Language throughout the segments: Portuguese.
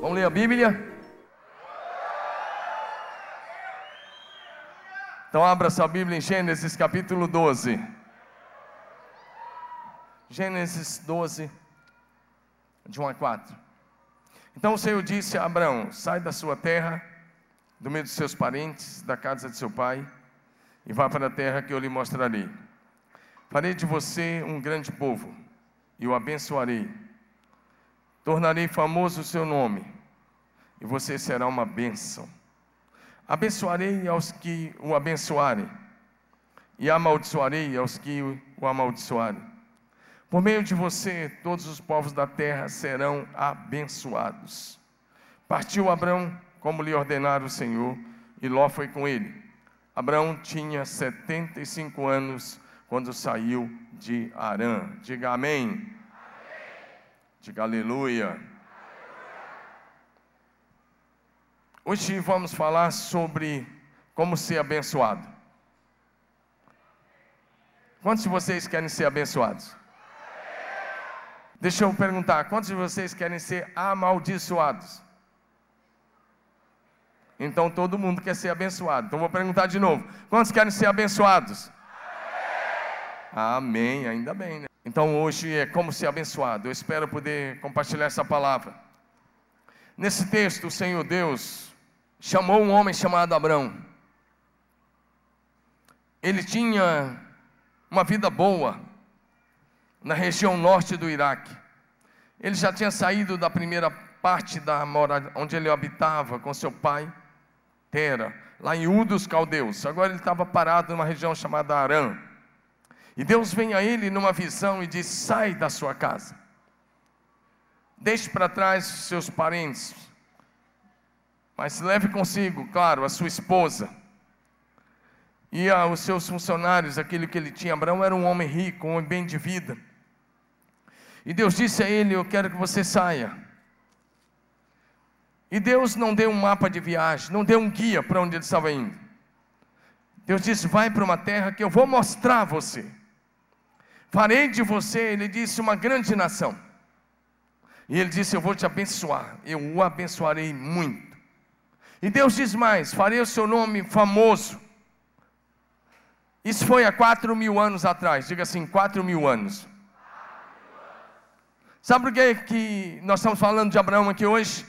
Vamos ler a Bíblia? Então abra sua Bíblia em Gênesis capítulo 12. Gênesis 12, de 1 a 4. Então o Senhor disse a Abraão: Sai da sua terra, do meio dos seus parentes, da casa de seu pai, e vá para a terra que eu lhe mostrarei. Farei de você um grande povo, e o abençoarei. Tornarei famoso o seu nome, e você será uma bênção. Abençoarei aos que o abençoarem, e amaldiçoarei aos que o amaldiçoarem. Por meio de você, todos os povos da terra serão abençoados. Partiu Abraão, como lhe ordenara o Senhor, e Ló foi com ele. Abraão tinha 75 anos quando saiu de Arã. Diga amém. Diga aleluia. Hoje vamos falar sobre como ser abençoado. Quantos de vocês querem ser abençoados? Deixa eu perguntar, quantos de vocês querem ser amaldiçoados? Então todo mundo quer ser abençoado. Então vou perguntar de novo: quantos querem ser abençoados? Amém, Amém. ainda bem, né? Então hoje é como ser abençoado. Eu espero poder compartilhar essa palavra. Nesse texto, o Senhor Deus chamou um homem chamado Abrão. Ele tinha uma vida boa na região norte do Iraque. Ele já tinha saído da primeira parte da mora onde ele habitava com seu pai, Tera, lá em U dos Caldeus. Agora ele estava parado numa região chamada Arã. E Deus vem a ele numa visão e diz: Sai da sua casa, deixe para trás seus parentes, mas leve consigo, claro, a sua esposa e os seus funcionários, aquele que ele tinha. Abraão era um homem rico, um homem bem de vida. E Deus disse a ele: Eu quero que você saia. E Deus não deu um mapa de viagem, não deu um guia para onde ele estava indo. Deus disse: Vai para uma terra que eu vou mostrar a você. Farei de você, ele disse, uma grande nação. E ele disse: Eu vou te abençoar, eu o abençoarei muito. E Deus diz mais: farei o seu nome famoso. Isso foi há quatro mil anos atrás, diga assim: quatro mil anos. Sabe por que, que nós estamos falando de Abraão aqui hoje?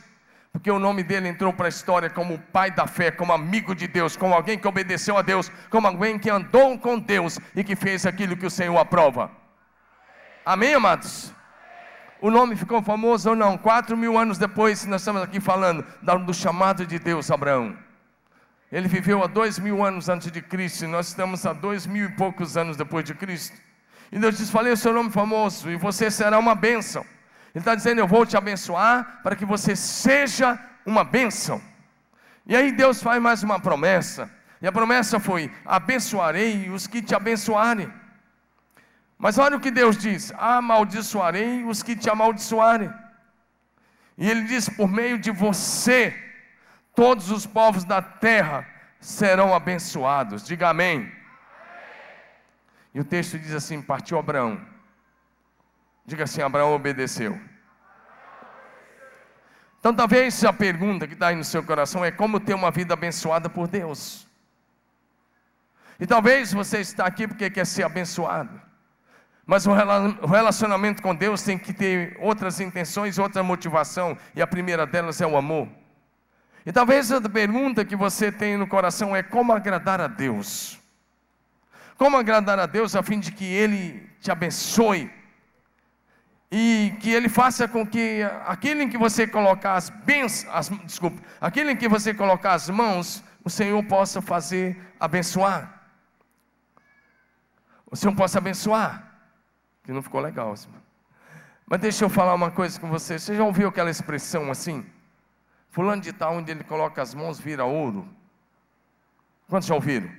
Porque o nome dele entrou para a história como pai da fé, como amigo de Deus, como alguém que obedeceu a Deus, como alguém que andou com Deus e que fez aquilo que o Senhor aprova. Amém, amados? o nome ficou famoso ou não. Quatro mil anos depois, nós estamos aqui falando do chamado de Deus Abraão. Ele viveu há dois mil anos antes de Cristo, e nós estamos há dois mil e poucos anos depois de Cristo. E Deus diz: Falei o seu nome famoso, e você será uma bênção. Ele está dizendo: Eu vou te abençoar para que você seja uma bênção. E aí Deus faz mais uma promessa, e a promessa foi: Abençoarei os que te abençoarem. Mas olha o que Deus diz: amaldiçoarei os que te amaldiçoarem. E Ele diz: por meio de você, todos os povos da terra serão abençoados. Diga amém. amém. E o texto diz assim: partiu Abraão. Diga assim: Abraão obedeceu. Então, talvez a pergunta que está aí no seu coração é como ter uma vida abençoada por Deus. E talvez você está aqui porque quer ser abençoado. Mas o relacionamento com Deus tem que ter outras intenções, outra motivação, e a primeira delas é o amor. E talvez a pergunta que você tem no coração é como agradar a Deus. Como agradar a Deus a fim de que Ele te abençoe e que Ele faça com que aquele em que você colocar as bênçãos, desculpe, aquele em que você colocar as mãos, o Senhor possa fazer abençoar. O Senhor possa abençoar que não ficou legal. Assim. Mas deixa eu falar uma coisa com você. Você já ouviu aquela expressão assim? Fulano de tal, onde ele coloca as mãos, vira ouro. Quantos já ouviram?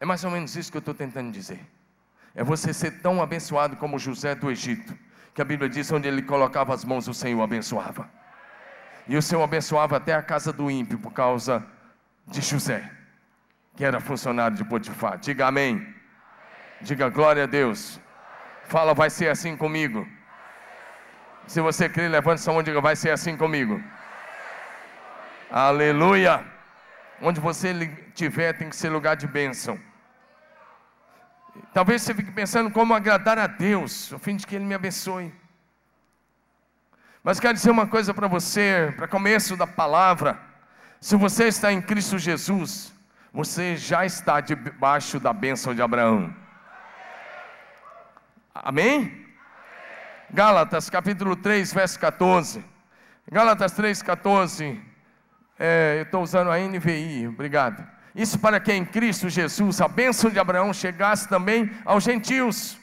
É mais ou menos isso que eu estou tentando dizer. É você ser tão abençoado como José do Egito, que a Bíblia diz: onde ele colocava as mãos, o Senhor abençoava. E o Senhor abençoava até a casa do ímpio por causa de José, que era funcionário de Potifar. Diga amém. Diga glória a Deus. Fala, vai ser assim comigo. Se você crê, levante sua mão e diga: vai ser assim comigo. Aleluia. Onde você estiver tem que ser lugar de bênção. Talvez você fique pensando como agradar a Deus, a fim de que Ele me abençoe. Mas quero dizer uma coisa para você, para começo da palavra: se você está em Cristo Jesus, você já está debaixo da bênção de Abraão. Amém? Gálatas capítulo 3, verso 14. Gálatas 3, 14. É, eu estou usando a NVI, obrigado. Isso para que em Cristo Jesus a bênção de Abraão chegasse também aos gentios.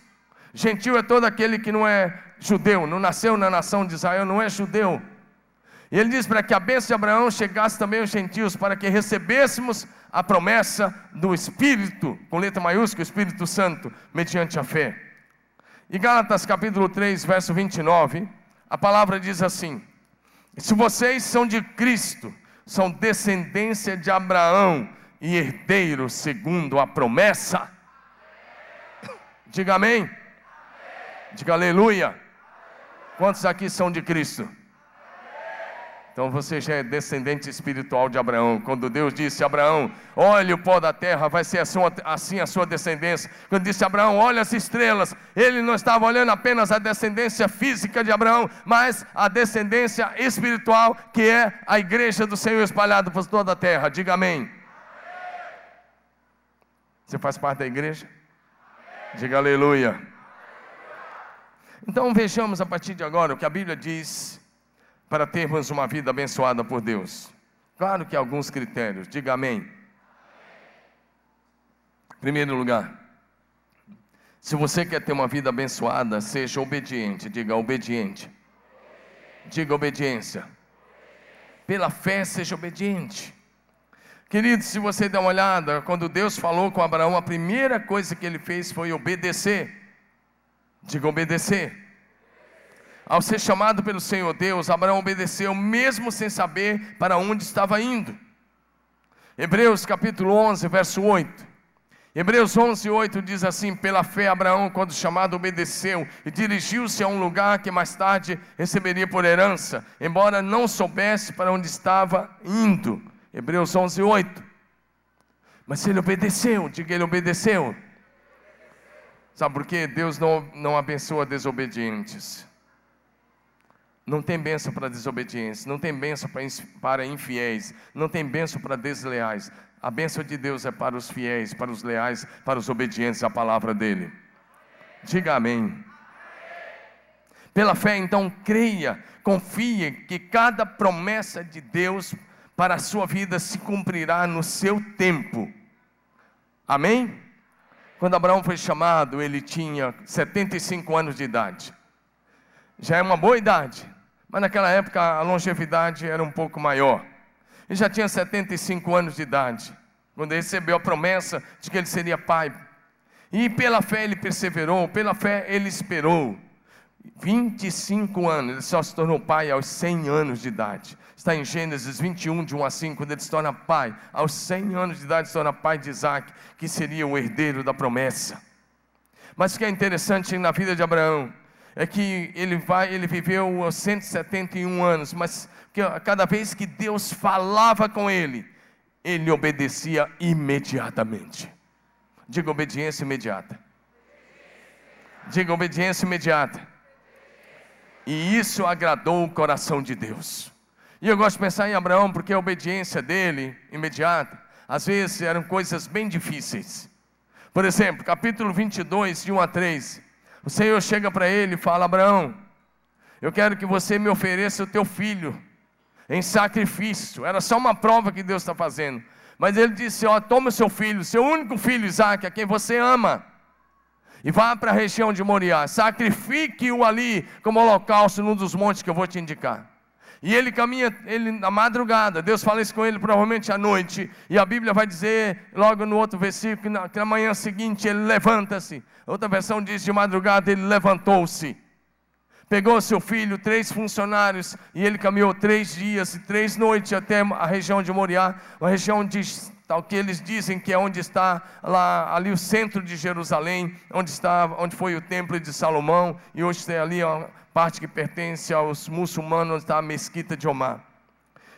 Gentil é todo aquele que não é judeu, não nasceu na nação de Israel, não é judeu. E ele diz para que a bênção de Abraão chegasse também aos gentios, para que recebêssemos a promessa do Espírito, com letra maiúscula, Espírito Santo, mediante a fé. E Gálatas capítulo 3, verso 29, a palavra diz assim: Se vocês são de Cristo, são descendência de Abraão e herdeiros segundo a promessa. Diga amém. Diga aleluia. Quantos aqui são de Cristo? Então você já é descendente espiritual de Abraão. Quando Deus disse a Abraão: Olhe o pó da terra, vai ser assim, assim a sua descendência. Quando disse a Abraão: Olha as estrelas, ele não estava olhando apenas a descendência física de Abraão, mas a descendência espiritual, que é a igreja do Senhor espalhada por toda a terra. Diga amém. Você faz parte da igreja? Diga aleluia. Então vejamos a partir de agora o que a Bíblia diz para termos uma vida abençoada por Deus? Claro que há alguns critérios, diga amém. Primeiro lugar, se você quer ter uma vida abençoada, seja obediente, diga obediente. Diga obediência. Pela fé, seja obediente. Querido, se você der uma olhada, quando Deus falou com Abraão, a primeira coisa que ele fez foi obedecer. Diga obedecer. Ao ser chamado pelo Senhor Deus, Abraão obedeceu, mesmo sem saber para onde estava indo. Hebreus capítulo 11, verso 8. Hebreus 11, 8 diz assim: Pela fé, Abraão, quando chamado, obedeceu e dirigiu-se a um lugar que mais tarde receberia por herança, embora não soubesse para onde estava indo. Hebreus 11, 8. Mas ele obedeceu, diga ele obedeceu. Sabe por quê? Deus não, não abençoa desobedientes. Não tem bênção para desobediência, não tem bênção para infiéis, não tem bênção para desleais. A bênção de Deus é para os fiéis, para os leais, para os obedientes à palavra dEle. Diga amém. Pela fé, então, creia, confie que cada promessa de Deus para a sua vida se cumprirá no seu tempo. Amém? Quando Abraão foi chamado, ele tinha 75 anos de idade. Já é uma boa idade. Mas naquela época a longevidade era um pouco maior. Ele já tinha 75 anos de idade, quando recebeu a promessa de que ele seria pai. E pela fé ele perseverou, pela fé ele esperou. 25 anos, ele só se tornou pai aos 100 anos de idade. Está em Gênesis 21, de 1 a 5, quando ele se torna pai. Aos 100 anos de idade, se torna pai de Isaac, que seria o herdeiro da promessa. Mas o que é interessante na vida de Abraão, é que ele vai, ele viveu 171 anos, mas cada vez que Deus falava com ele, ele obedecia imediatamente. Diga obediência imediata. Diga obediência imediata. E isso agradou o coração de Deus. E eu gosto de pensar em Abraão porque a obediência dele imediata, às vezes eram coisas bem difíceis. Por exemplo, capítulo 22, de 1 a 3. O Senhor chega para ele e fala: Abraão, eu quero que você me ofereça o teu filho em sacrifício. Era só uma prova que Deus está fazendo. Mas ele disse: Ó, toma o seu filho, seu único filho Isaac, a quem você ama, e vá para a região de Moriá, sacrifique-o ali como holocausto num dos montes que eu vou te indicar. E ele caminha ele, na madrugada, Deus fala isso com ele provavelmente à noite, e a Bíblia vai dizer, logo no outro versículo, que na, que na manhã seguinte ele levanta-se. Outra versão diz: de madrugada ele levantou-se, pegou seu filho, três funcionários, e ele caminhou três dias e três noites até a região de Moriá, uma região de tal que eles dizem que é onde está lá ali o centro de Jerusalém, onde está, onde foi o templo de Salomão e hoje tem ali a parte que pertence aos muçulmanos, onde está a mesquita de Omar.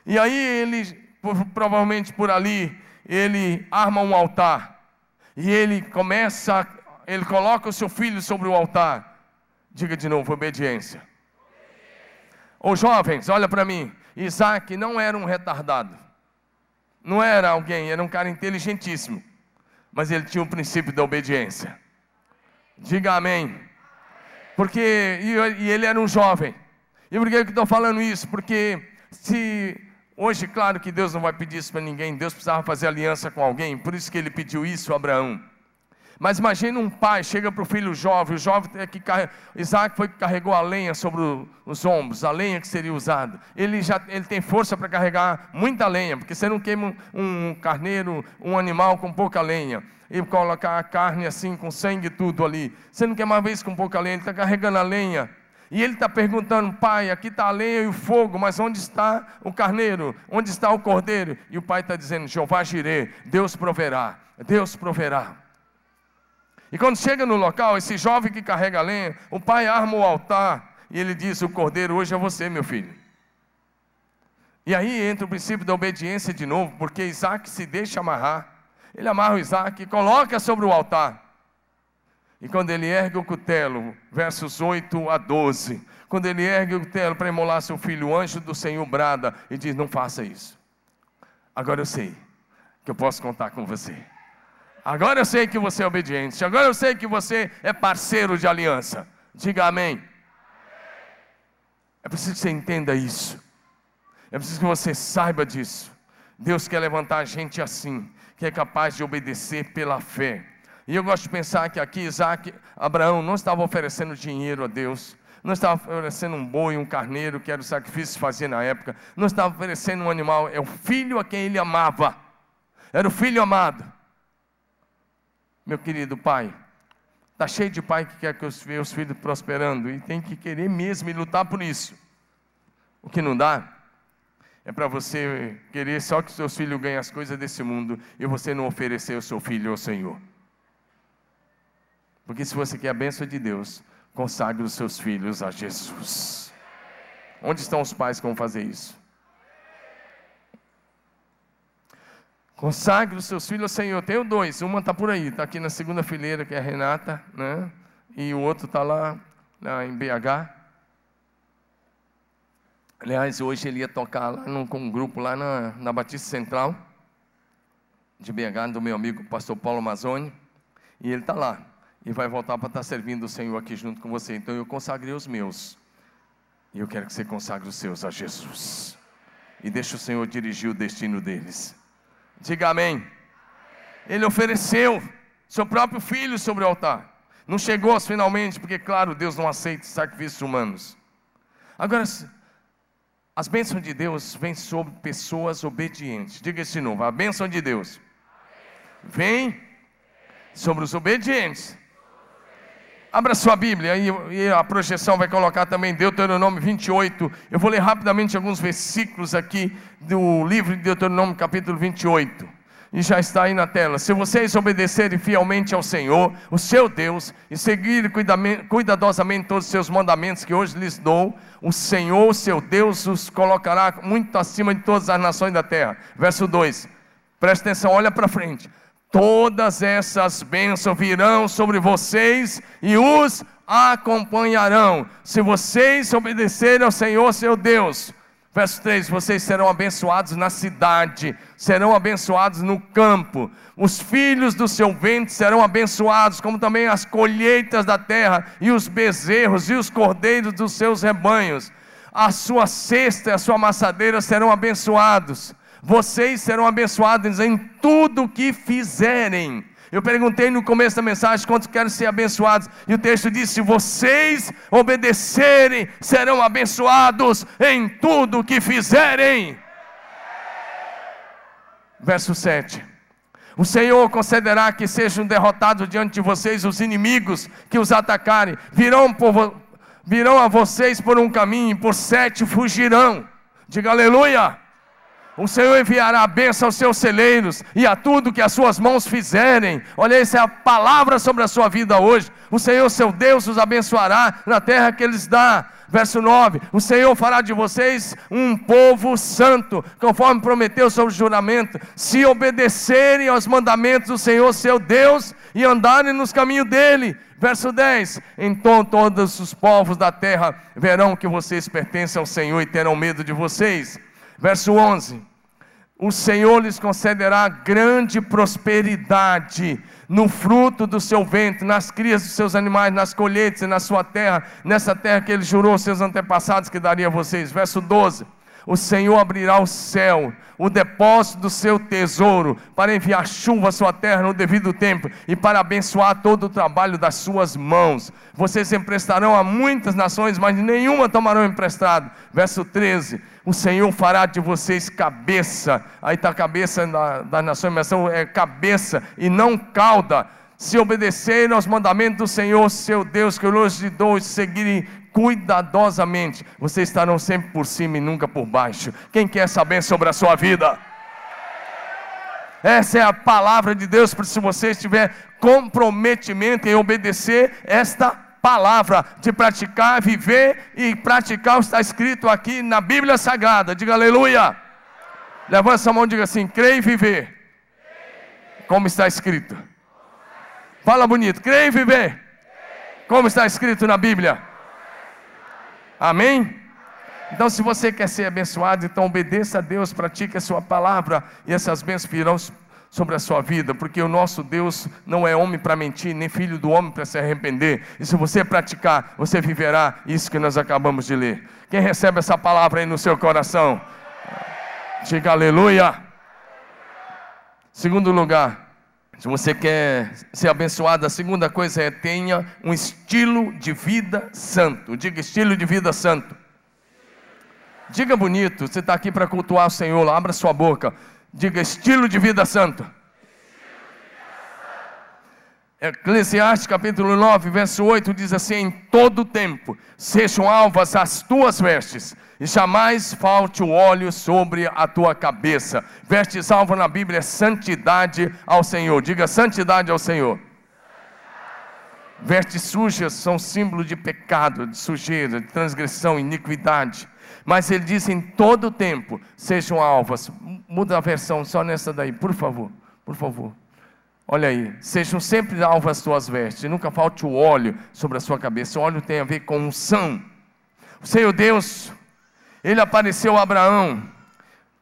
E aí ele provavelmente por ali ele arma um altar e ele começa, ele coloca o seu filho sobre o altar. Diga de novo, obediência. Os jovens, olha para mim. Isaac não era um retardado. Não era alguém, era um cara inteligentíssimo. Mas ele tinha o princípio da obediência. Diga amém. Porque, e ele era um jovem. E por que eu estou falando isso? Porque se hoje, claro que Deus não vai pedir isso para ninguém, Deus precisava fazer aliança com alguém, por isso que ele pediu isso a Abraão. Mas imagine um pai, chega para o filho jovem, o jovem é que carrega, Isaac foi que carregou a lenha sobre os ombros, a lenha que seria usada. Ele já ele tem força para carregar muita lenha, porque você não queima um, carneiro, um animal com pouca lenha e colocar a carne assim com sangue e tudo ali. Você não quer uma vez com pouca lenha, ele está carregando a lenha. E ele está perguntando, pai, aqui está a lenha e o fogo, mas onde está o carneiro? Onde está o cordeiro? E o pai está dizendo, Jeová Jirê, Deus proverá, Deus proverá. E quando chega no local, esse jovem que carrega a lenha, o pai arma o altar e ele diz: O cordeiro hoje é você, meu filho. E aí entra o princípio da obediência de novo, porque Isaac se deixa amarrar. Ele amarra o Isaac e coloca sobre o altar. E quando ele ergue o cutelo, versos 8 a 12, quando ele ergue o cutelo para imolar seu filho, o anjo do Senhor brada e diz: Não faça isso. Agora eu sei que eu posso contar com você. Agora eu sei que você é obediente. Agora eu sei que você é parceiro de aliança. Diga amém. É preciso que você entenda isso. É preciso que você saiba disso. Deus quer levantar gente assim, que é capaz de obedecer pela fé. E eu gosto de pensar que aqui Isaac, Abraão não estava oferecendo dinheiro a Deus, não estava oferecendo um boi, um carneiro, que era o sacrifício que fazia na época, não estava oferecendo um animal, é o filho a quem ele amava, era o filho amado meu querido pai. Está cheio de pai que quer que os meus filhos prosperando e tem que querer mesmo e lutar por isso. O que não dá é para você querer só que seus filhos ganhem as coisas desse mundo e você não oferecer o seu filho ao Senhor. Porque se você quer a bênção de Deus, consagre os seus filhos a Jesus. Onde estão os pais que vão fazer isso? Consagre os seus filhos ao Senhor. Tenho dois, uma está por aí, está aqui na segunda fileira, que é a Renata, né? E o outro está lá, lá em BH. Aliás, hoje ele ia tocar lá num, com um grupo lá na, na Batista Central, de BH, do meu amigo pastor Paulo Amazoni. E ele está lá. E vai voltar para estar tá servindo o Senhor aqui junto com você. Então eu consagrei os meus. E eu quero que você consagre os seus a Jesus. E deixe o Senhor dirigir o destino deles. Diga amém. Ele ofereceu seu próprio filho sobre o altar. Não chegou finalmente, porque, claro, Deus não aceita sacrifícios humanos. Agora, as bênçãos de Deus vêm sobre pessoas obedientes. Diga isso de novo: a bênção de Deus vem sobre os obedientes. Abra sua Bíblia e a projeção vai colocar também Deuteronômio 28. Eu vou ler rapidamente alguns versículos aqui do livro de Deuteronômio, capítulo 28. E já está aí na tela. Se vocês obedecerem fielmente ao Senhor, o seu Deus, e seguirem cuidadosamente todos os seus mandamentos que hoje lhes dou, o Senhor, seu Deus, os colocará muito acima de todas as nações da terra. Verso 2. Presta atenção, olha para frente todas essas bênçãos virão sobre vocês e os acompanharão, se vocês obedecerem ao Senhor seu Deus. Verso 3: Vocês serão abençoados na cidade, serão abençoados no campo, os filhos do seu ventre serão abençoados, como também as colheitas da terra, e os bezerros e os cordeiros dos seus rebanhos. A sua cesta e a sua maçadeira serão abençoados vocês serão abençoados em tudo que fizerem. Eu perguntei no começo da mensagem quantos querem ser abençoados, e o texto diz: se vocês obedecerem, serão abençoados em tudo que fizerem. Verso 7. O Senhor concederá que sejam derrotados diante de vocês os inimigos que os atacarem, virão, por, virão a vocês por um caminho, por sete fugirão. Diga aleluia. O Senhor enviará a bênção aos seus celeiros e a tudo que as suas mãos fizerem. Olha, essa é a palavra sobre a sua vida hoje. O Senhor, seu Deus, os abençoará na terra que eles dá. Verso 9: O Senhor fará de vocês um povo santo, conforme prometeu sobre o juramento, se obedecerem aos mandamentos do Senhor, seu Deus, e andarem nos caminhos dele. Verso 10: Então todos os povos da terra verão que vocês pertencem ao Senhor e terão medo de vocês. Verso 11: O Senhor lhes concederá grande prosperidade no fruto do seu ventre, nas crias dos seus animais, nas colheitas e na sua terra, nessa terra que ele jurou aos seus antepassados que daria a vocês. Verso 12: O Senhor abrirá o céu, o depósito do seu tesouro, para enviar chuva à sua terra no devido tempo e para abençoar todo o trabalho das suas mãos. Vocês emprestarão a muitas nações, mas nenhuma tomarão emprestado. Verso 13: o Senhor fará de vocês cabeça. Aí está cabeça da, da nação, é cabeça e não cauda. Se obedecerem aos mandamentos do Senhor, seu Deus, que eu lhes dou, e seguirem cuidadosamente, vocês estarão sempre por cima e nunca por baixo. Quem quer saber sobre a sua vida? Essa é a palavra de Deus, para se você tiver comprometimento em obedecer esta palavra, de praticar, viver e praticar o que está escrito aqui na Bíblia Sagrada. Diga aleluia. Levanta sua mão e diga assim: creia e viver. Como está escrito. Fala bonito, creia e viver. Como está escrito na Bíblia. Amém? Então, se você quer ser abençoado, então obedeça a Deus, pratique a sua palavra, e essas bênçãos virão sobre a sua vida, porque o nosso Deus não é homem para mentir, nem filho do homem para se arrepender. E se você praticar, você viverá isso que nós acabamos de ler. Quem recebe essa palavra aí no seu coração? Diga aleluia. Segundo lugar, se você quer ser abençoado, a segunda coisa é tenha um estilo de vida santo. Diga estilo de vida santo. Diga bonito, você está aqui para cultuar o Senhor, abra sua boca. Diga estilo de vida santo. Eclesiastes capítulo 9, verso 8 diz assim: Em todo tempo sejam alvas as tuas vestes, e jamais falte o óleo sobre a tua cabeça. Vestes alva na Bíblia é santidade ao Senhor. Diga santidade ao Senhor. Vestes sujas são símbolo de pecado, de sujeira, de transgressão, iniquidade. Mas ele diz em todo tempo sejam alvas. Muda a versão só nessa daí, por favor, por favor. Olha aí, sejam sempre alvas as tuas vestes, nunca falte o óleo sobre a sua cabeça. O óleo tem a ver com unção. O Senhor Deus, ele apareceu a Abraão,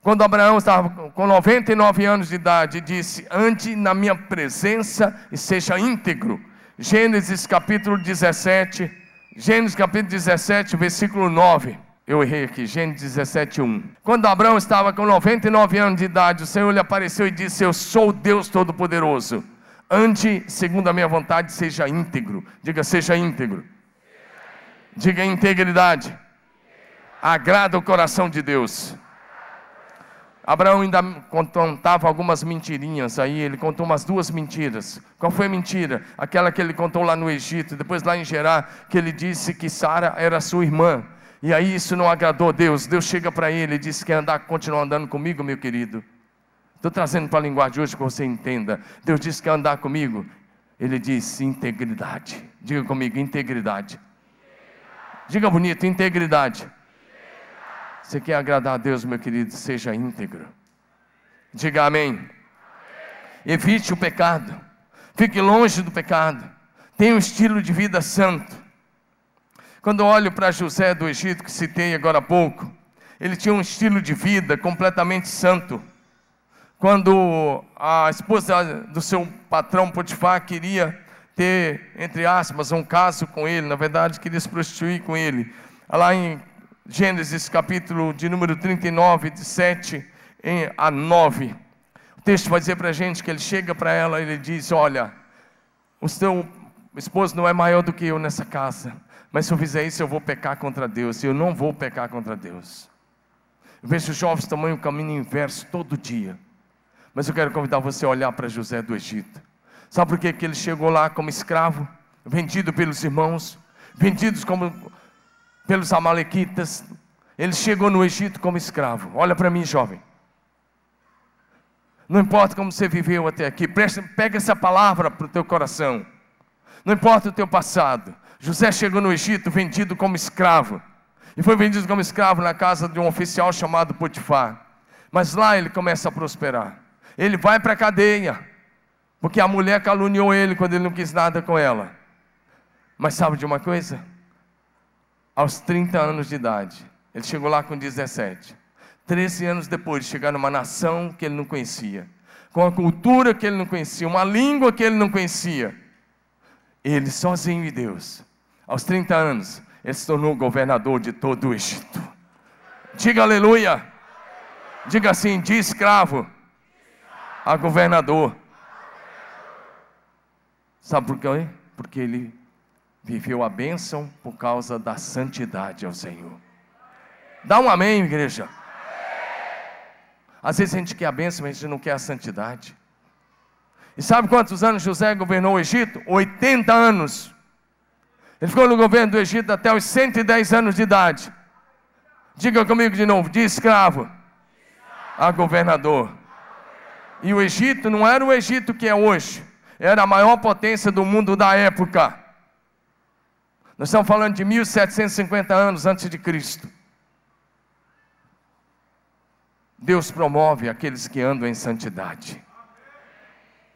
quando Abraão estava com 99 anos de idade, disse: Ande na minha presença e seja íntegro. Gênesis capítulo 17, Gênesis capítulo 17, versículo 9. Eu errei aqui, Gênesis 17, 1. Quando Abraão estava com 99 anos de idade, o Senhor lhe apareceu e disse: Eu sou Deus Todo-Poderoso. Ande segundo a minha vontade, seja íntegro. Diga, seja íntegro. Diga integridade. Agrada o coração de Deus. Abraão ainda contava algumas mentirinhas aí, ele contou umas duas mentiras. Qual foi a mentira? Aquela que ele contou lá no Egito, depois lá em Gerar, que ele disse que Sara era sua irmã. E aí isso não agradou a Deus. Deus chega para ele e diz: Quer andar, continuar andando comigo, meu querido? Estou trazendo para a linguagem de hoje que você entenda. Deus disse: Quer andar comigo? Ele disse: Integridade. Diga comigo: Integridade. Diga bonito: Integridade. Você quer agradar a Deus, meu querido? Seja íntegro. Diga amém. Evite o pecado. Fique longe do pecado. Tenha um estilo de vida santo. Quando olho para José do Egito, que citei agora há pouco, ele tinha um estilo de vida completamente santo. Quando a esposa do seu patrão Potifar queria ter, entre aspas, um caso com ele, na verdade queria se prostituir com ele, lá em Gênesis capítulo de número 39, de 7 a 9, o texto vai dizer para a gente que ele chega para ela e ele diz: Olha, o seu esposo não é maior do que eu nessa casa. Mas se eu fizer isso, eu vou pecar contra Deus. Eu não vou pecar contra Deus. Eu vejo os jovens tomando um caminho inverso todo dia. Mas eu quero convidar você a olhar para José do Egito. Sabe por que, que ele chegou lá como escravo, vendido pelos irmãos, vendidos como pelos amalequitas? Ele chegou no Egito como escravo. Olha para mim, jovem. Não importa como você viveu até aqui, pega essa palavra para o teu coração. Não importa o teu passado. José chegou no Egito vendido como escravo. E foi vendido como escravo na casa de um oficial chamado Potifar. Mas lá ele começa a prosperar. Ele vai para a cadeia, porque a mulher caluniou ele quando ele não quis nada com ela. Mas sabe de uma coisa? Aos 30 anos de idade, ele chegou lá com 17. 13 anos depois de chegar numa nação que ele não conhecia, com a cultura que ele não conhecia, uma língua que ele não conhecia, ele sozinho e Deus, aos 30 anos, ele se tornou governador de todo o Egito. Diga aleluia. Diga assim: de escravo a governador. Sabe por quê? Porque ele viveu a bênção por causa da santidade ao Senhor. Dá um amém, igreja. Às vezes a gente quer a bênção, mas a gente não quer a santidade. E sabe quantos anos José governou o Egito? 80 anos. Ele ficou no governo do Egito até os 110 anos de idade. Diga comigo de novo: de escravo a governador. E o Egito não era o Egito que é hoje, era a maior potência do mundo da época. Nós estamos falando de 1750 anos antes de Cristo. Deus promove aqueles que andam em santidade.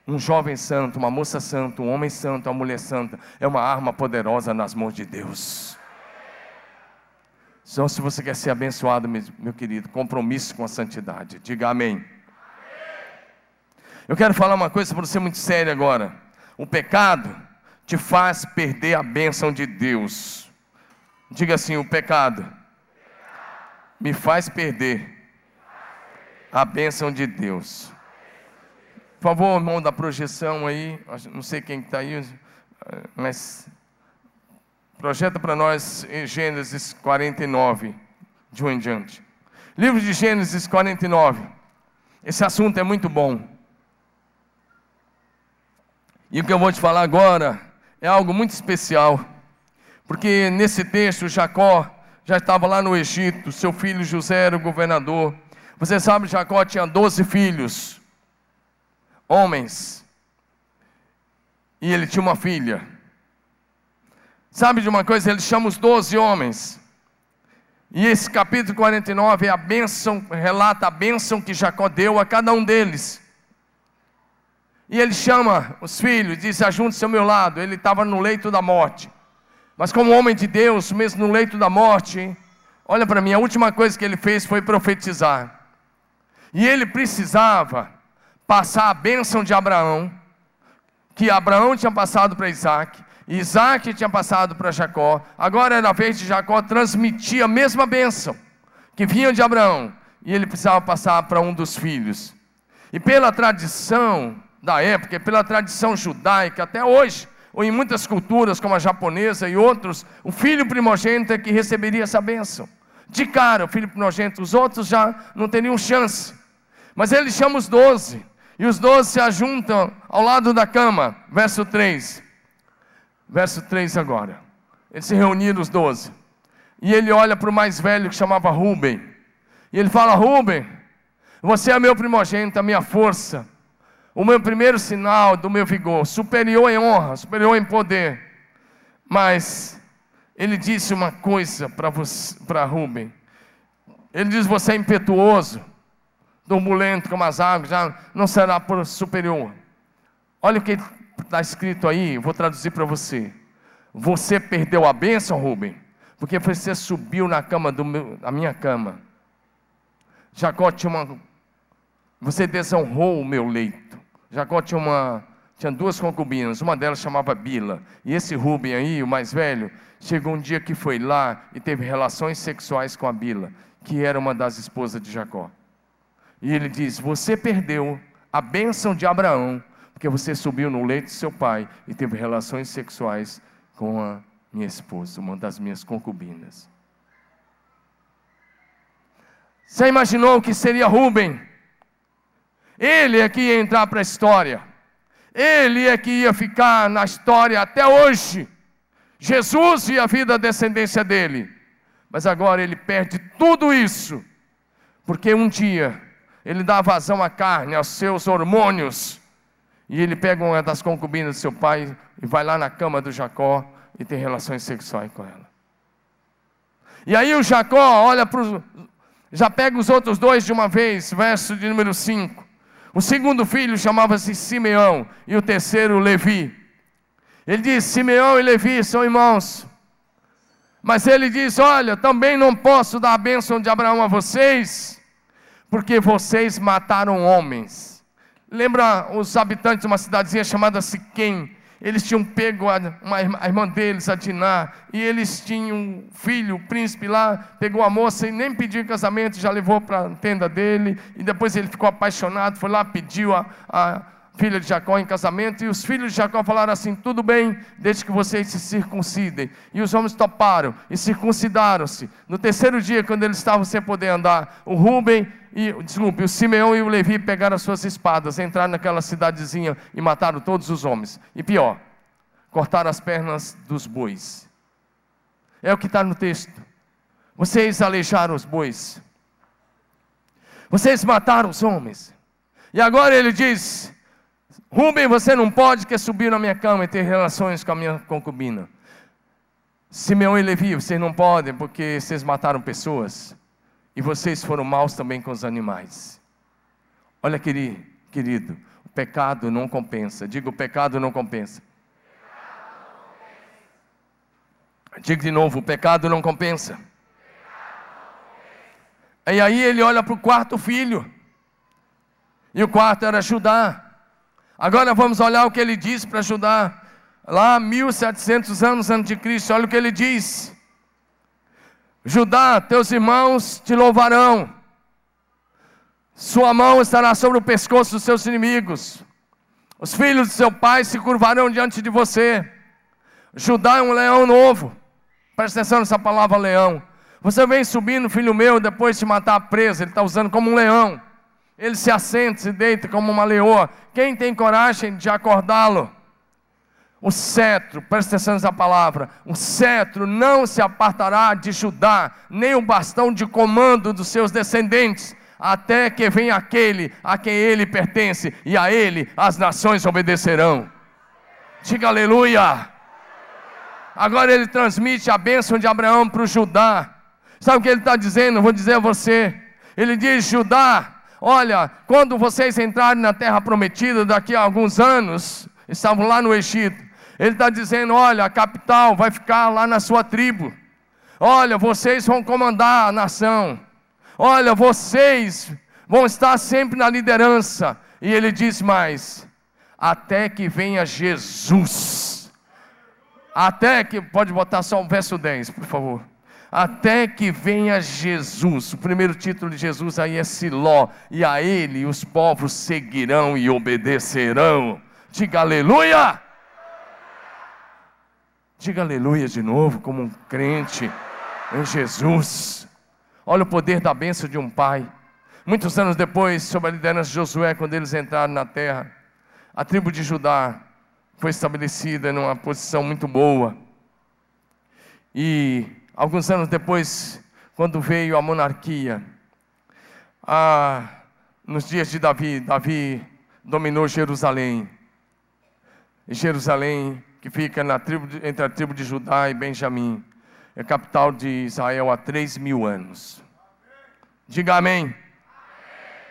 Um jovem santo, uma moça santa, um homem santo, uma mulher santa, é uma arma poderosa nas mãos de Deus. Só se você quer ser abençoado, meu querido, compromisso com a santidade. Diga amém. Eu quero falar uma coisa para você muito séria agora. O pecado te faz perder a bênção de Deus. Diga assim: o pecado me faz perder a bênção de Deus. Por favor, irmão da projeção aí, não sei quem está aí, mas projeta para nós em Gênesis 49, de um em diante. Livro de Gênesis 49. Esse assunto é muito bom. E o que eu vou te falar agora é algo muito especial. Porque nesse texto, Jacó já estava lá no Egito, seu filho José era o governador. Você sabe, Jacó tinha 12 filhos homens. E ele tinha uma filha. Sabe de uma coisa? Ele chama os doze homens. E esse capítulo 49 é a bênção, relata a bênção que Jacó deu a cada um deles. E ele chama os filhos, diz: Ajunte-se ao meu lado. Ele estava no leito da morte. Mas, como homem de Deus, mesmo no leito da morte, olha para mim, a última coisa que ele fez foi profetizar. E ele precisava passar a bênção de Abraão, que Abraão tinha passado para Isaac, Isaac tinha passado para Jacó, agora era a vez de Jacó transmitir a mesma bênção que vinha de Abraão, e ele precisava passar para um dos filhos. E pela tradição da época, e pela tradição judaica, até hoje, ou em muitas culturas, como a japonesa e outros, o filho primogênito é que receberia essa bênção. De cara, o filho primogênito, os outros já não teriam chance. Mas ele chama os doze, e os doze se ajuntam ao lado da cama. Verso 3. Verso 3 agora. Eles se reuniram, os doze. E ele olha para o mais velho que chamava Rubem. E ele fala: Rubem, você é meu primogênito, a minha força, o meu primeiro sinal do meu vigor, superior em honra, superior em poder. Mas ele disse uma coisa para Rubem. Ele diz: Você é impetuoso, turbulento como as águas, já não será superior. Olha o que está escrito aí, vou traduzir para você. Você perdeu a bênção, Rubem, porque você subiu na cama meu, na minha cama. Jacó tinha uma. Você desonrou o meu leito. Jacó tinha uma. Tinha duas concubinas, uma delas chamava Bila. E esse Rubem aí, o mais velho, chegou um dia que foi lá e teve relações sexuais com a Bila, que era uma das esposas de Jacó. E ele diz: Você perdeu a bênção de Abraão, porque você subiu no leito de seu pai e teve relações sexuais com a minha esposa, uma das minhas concubinas. Você imaginou o que seria Rubem? Ele é que ia entrar para a história. Ele é que ia ficar na história até hoje. Jesus e a vida da descendência dele. Mas agora ele perde tudo isso, porque um dia ele dá vazão à carne, aos seus hormônios. E ele pega uma das concubinas do seu pai e vai lá na cama do Jacó e tem relações sexuais com ela. E aí o Jacó olha para os. Já pega os outros dois de uma vez, verso de número 5. O segundo filho chamava-se Simeão e o terceiro Levi. Ele diz: Simeão e Levi são irmãos. Mas ele diz: Olha, também não posso dar a bênção de Abraão a vocês, porque vocês mataram homens. Lembra os habitantes de uma cidadezinha chamada Siquém? Eles tinham pego a, uma, a irmã deles, a Diná, e eles tinham um filho, o príncipe lá, pegou a moça e nem pediu casamento, já levou para a tenda dele, e depois ele ficou apaixonado, foi lá, pediu a, a filha de Jacó em casamento, e os filhos de Jacó falaram assim: tudo bem, desde que vocês se circuncidem. E os homens toparam e circuncidaram-se. No terceiro dia, quando eles estavam sem poder andar, o Rubem e, desculpe, o Simeão e o Levi pegaram as suas espadas, entraram naquela cidadezinha e mataram todos os homens. E pior, cortaram as pernas dos bois. É o que está no texto. Vocês aleijaram os bois. Vocês mataram os homens. E agora ele diz: Rubem, você não pode quer subir na minha cama e ter relações com a minha concubina. Simeão e Levi, vocês não podem porque vocês mataram pessoas. E vocês foram maus também com os animais. Olha, querido, querido o pecado não compensa. Diga, o pecado não compensa. Diga de novo, o pecado não compensa. E aí ele olha para o quarto filho. E o quarto era Judá. Agora vamos olhar o que ele diz para Judá. Lá, 1700 anos antes de Cristo, olha o que ele diz. Judá, teus irmãos te louvarão. Sua mão estará sobre o pescoço dos seus inimigos. Os filhos de seu pai se curvarão diante de você. Judá é um leão novo. Presta atenção nessa palavra leão. Você vem subindo, filho meu, depois de matar preso, ele está usando como um leão. Ele se assenta, se deita como uma leoa. Quem tem coragem de acordá-lo? O cetro, presta atenção nessa palavra: o cetro não se apartará de Judá, nem o bastão de comando dos seus descendentes, até que venha aquele a quem ele pertence, e a ele as nações obedecerão. Diga aleluia. Agora ele transmite a bênção de Abraão para o Judá. Sabe o que ele está dizendo? Vou dizer a você. Ele diz: Judá, Olha, quando vocês entrarem na terra prometida daqui a alguns anos, estavam lá no Egito. Ele está dizendo: olha, a capital vai ficar lá na sua tribo. Olha, vocês vão comandar a nação. Olha, vocês vão estar sempre na liderança. E ele diz mais: até que venha Jesus. Até que, pode botar só o verso 10, por favor até que venha Jesus. O primeiro título de Jesus aí é Siló, e a ele os povos seguirão e obedecerão. Diga aleluia! Diga aleluia de novo, como um crente em Jesus. Olha o poder da bênção de um pai. Muitos anos depois, sob a liderança de Josué, quando eles entraram na terra, a tribo de Judá foi estabelecida numa posição muito boa. E Alguns anos depois, quando veio a monarquia, ah, nos dias de Davi, Davi dominou Jerusalém. E Jerusalém, que fica na tribo, entre a tribo de Judá e Benjamim, é capital de Israel há três mil anos. Diga amém. amém.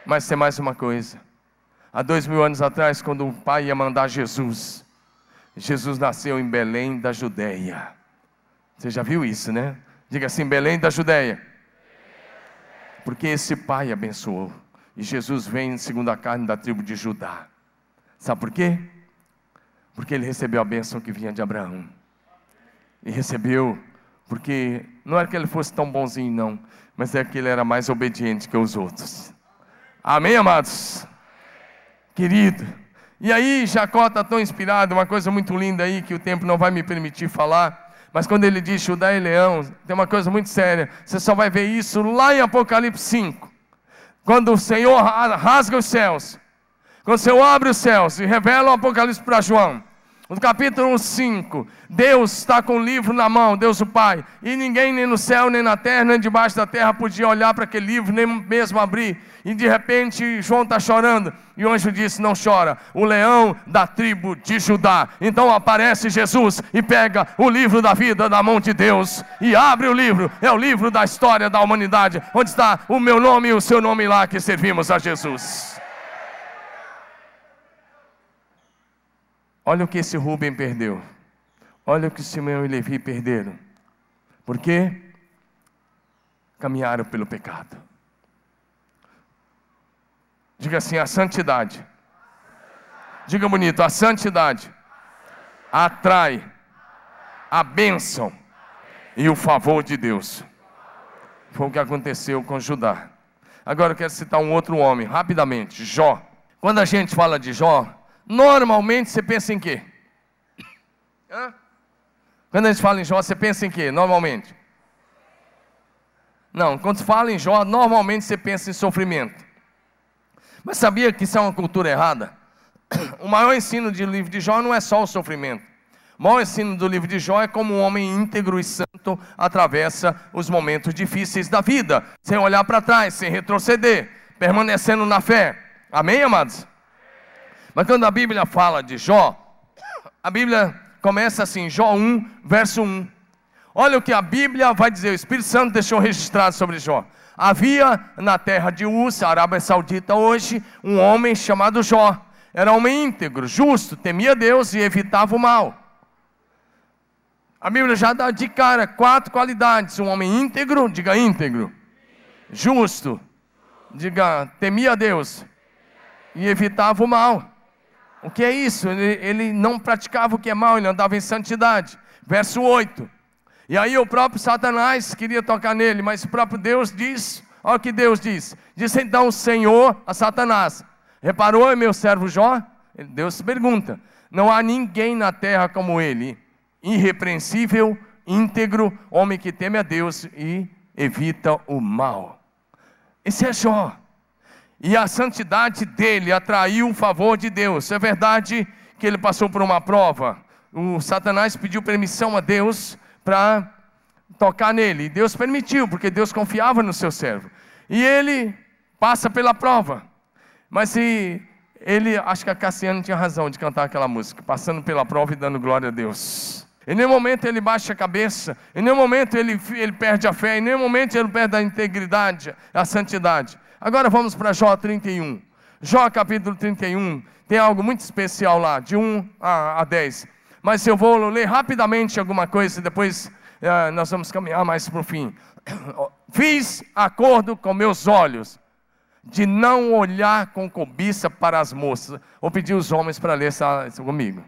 Mas tem mais uma coisa. Há dois mil anos atrás, quando o pai ia mandar Jesus, Jesus nasceu em Belém da Judéia. Você já viu isso, né? Diga assim: Belém da Judéia. Porque esse pai abençoou. E Jesus vem segundo a carne da tribo de Judá. Sabe por quê? Porque ele recebeu a bênção que vinha de Abraão. E recebeu, porque não era que ele fosse tão bonzinho, não, mas é que ele era mais obediente que os outros. Amém, amados? Querido. E aí, Jacó está tão inspirado, uma coisa muito linda aí que o tempo não vai me permitir falar. Mas quando ele diz Judá e leão, tem uma coisa muito séria. Você só vai ver isso lá em Apocalipse 5. Quando o Senhor rasga os céus. Quando o Senhor abre os céus e revela o Apocalipse para João. No capítulo 5, Deus está com o livro na mão, Deus o Pai, e ninguém nem no céu, nem na terra, nem debaixo da terra podia olhar para aquele livro, nem mesmo abrir. E de repente João está chorando, e o anjo disse: Não chora, o leão da tribo de Judá. Então aparece Jesus e pega o livro da vida da mão de Deus e abre o livro, é o livro da história da humanidade, onde está o meu nome e o seu nome lá que servimos a Jesus. Olha o que esse Rubem perdeu. Olha o que Simeão e Levi perderam. Por quê? Caminharam pelo pecado. Diga assim: a santidade. Diga bonito: a santidade atrai a bênção e o favor de Deus. Foi o que aconteceu com Judá. Agora eu quero citar um outro homem, rapidamente: Jó. Quando a gente fala de Jó, Normalmente você pensa em quê? Hã? Quando a gente fala em Jó, você pensa em quê? Normalmente? Não, quando se fala em Jó, normalmente você pensa em sofrimento. Mas sabia que isso é uma cultura errada? O maior ensino do livro de Jó não é só o sofrimento. O maior ensino do livro de Jó é como um homem íntegro e santo atravessa os momentos difíceis da vida, sem olhar para trás, sem retroceder, permanecendo na fé. Amém, amados? Mas quando a Bíblia fala de Jó, a Bíblia começa assim, Jó 1, verso 1. Olha o que a Bíblia vai dizer, o Espírito Santo deixou registrado sobre Jó. Havia na terra de Uz, Arábia Saudita hoje, um homem chamado Jó. Era homem íntegro, justo, temia Deus e evitava o mal. A Bíblia já dá de cara quatro qualidades: um homem íntegro, diga íntegro, justo, diga temia Deus e evitava o mal. O que é isso? Ele, ele não praticava o que é mal, ele andava em santidade. Verso 8. E aí o próprio Satanás queria tocar nele, mas o próprio Deus diz, olha o que Deus diz. Disse então o Senhor a Satanás: Reparou, meu servo Jó? Deus pergunta: Não há ninguém na terra como ele, irrepreensível, íntegro, homem que teme a Deus e evita o mal. Esse é Jó e a santidade dele atraiu o favor de Deus. É verdade que ele passou por uma prova. O Satanás pediu permissão a Deus para tocar nele. E Deus permitiu, porque Deus confiava no seu servo. E ele passa pela prova. Mas se ele, acho que a Cassiane tinha razão de cantar aquela música, passando pela prova e dando glória a Deus. Em nenhum momento ele baixa a cabeça, em nenhum momento ele, ele perde a fé, em nenhum momento ele perde a integridade, a santidade. Agora vamos para Jó 31. Jó capítulo 31 tem algo muito especial lá, de 1 a, a 10. Mas eu vou ler rapidamente alguma coisa e depois uh, nós vamos caminhar mais para o fim. Fiz acordo com meus olhos de não olhar com cobiça para as moças. Vou pedir os homens para ler isso comigo.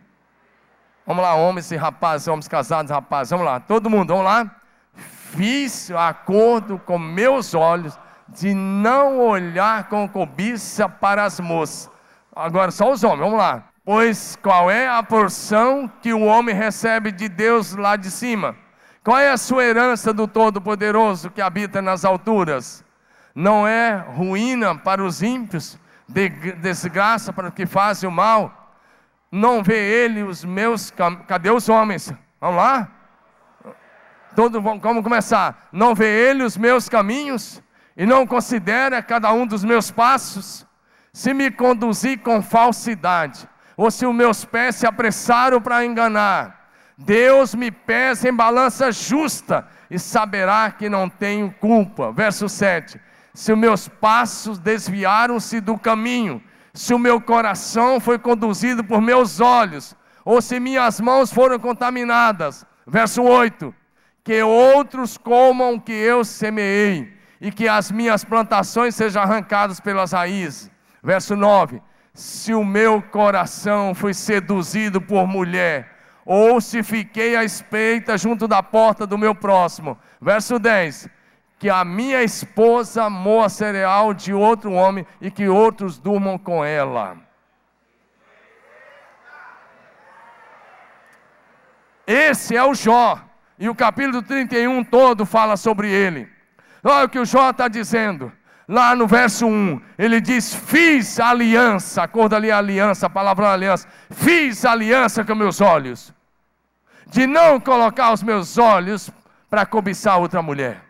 Vamos lá, homens e rapazes, homens casados, rapazes, vamos lá, todo mundo, vamos lá. Fiz acordo com meus olhos de não olhar com cobiça para as moças. Agora, só os homens, vamos lá. Pois qual é a porção que o homem recebe de Deus lá de cima? Qual é a sua herança do Todo-Poderoso que habita nas alturas? Não é ruína para os ímpios, desgraça para os que fazem o mal? Não vê ele os meus. Cadê os homens? Vamos lá? Todo, vamos começar. Não vê ele os meus caminhos? E não considera cada um dos meus passos, se me conduzir com falsidade, ou se os meus pés se apressaram para enganar, Deus me pesa em balança justa e saberá que não tenho culpa. Verso 7: Se os meus passos desviaram-se do caminho, se o meu coração foi conduzido por meus olhos, ou se minhas mãos foram contaminadas. Verso 8: Que outros comam o que eu semeei e que as minhas plantações sejam arrancadas pelas raízes. Verso 9: Se o meu coração foi seduzido por mulher, ou se fiquei à espreita junto da porta do meu próximo. Verso 10: Que a minha esposa moa cereal de outro homem e que outros durmam com ela. Esse é o Jó, e o capítulo 31 todo fala sobre ele. Olha o que o Jó está dizendo. lá no verso 1, ele diz: Fiz aliança, a cor dali é aliança, a palavra aliança. Fiz aliança com meus olhos, de não colocar os meus olhos para cobiçar outra mulher.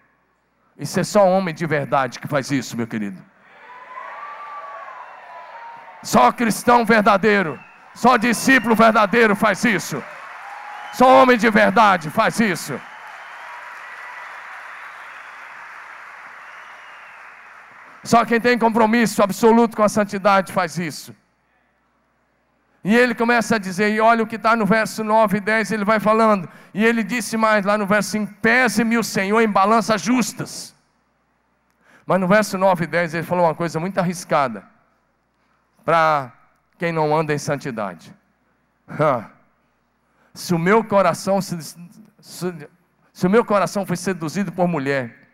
Isso é só homem de verdade que faz isso, meu querido. Só cristão verdadeiro, só discípulo verdadeiro faz isso. Só homem de verdade faz isso. Só quem tem compromisso absoluto com a santidade faz isso. E ele começa a dizer, e olha o que está no verso 9 e 10, ele vai falando, e ele disse mais lá no verso 5: Pese-me o Senhor em balanças justas. Mas no verso 9 e 10 ele falou uma coisa muito arriscada, para quem não anda em santidade. Se o meu coração se, se, se o meu coração foi seduzido por mulher,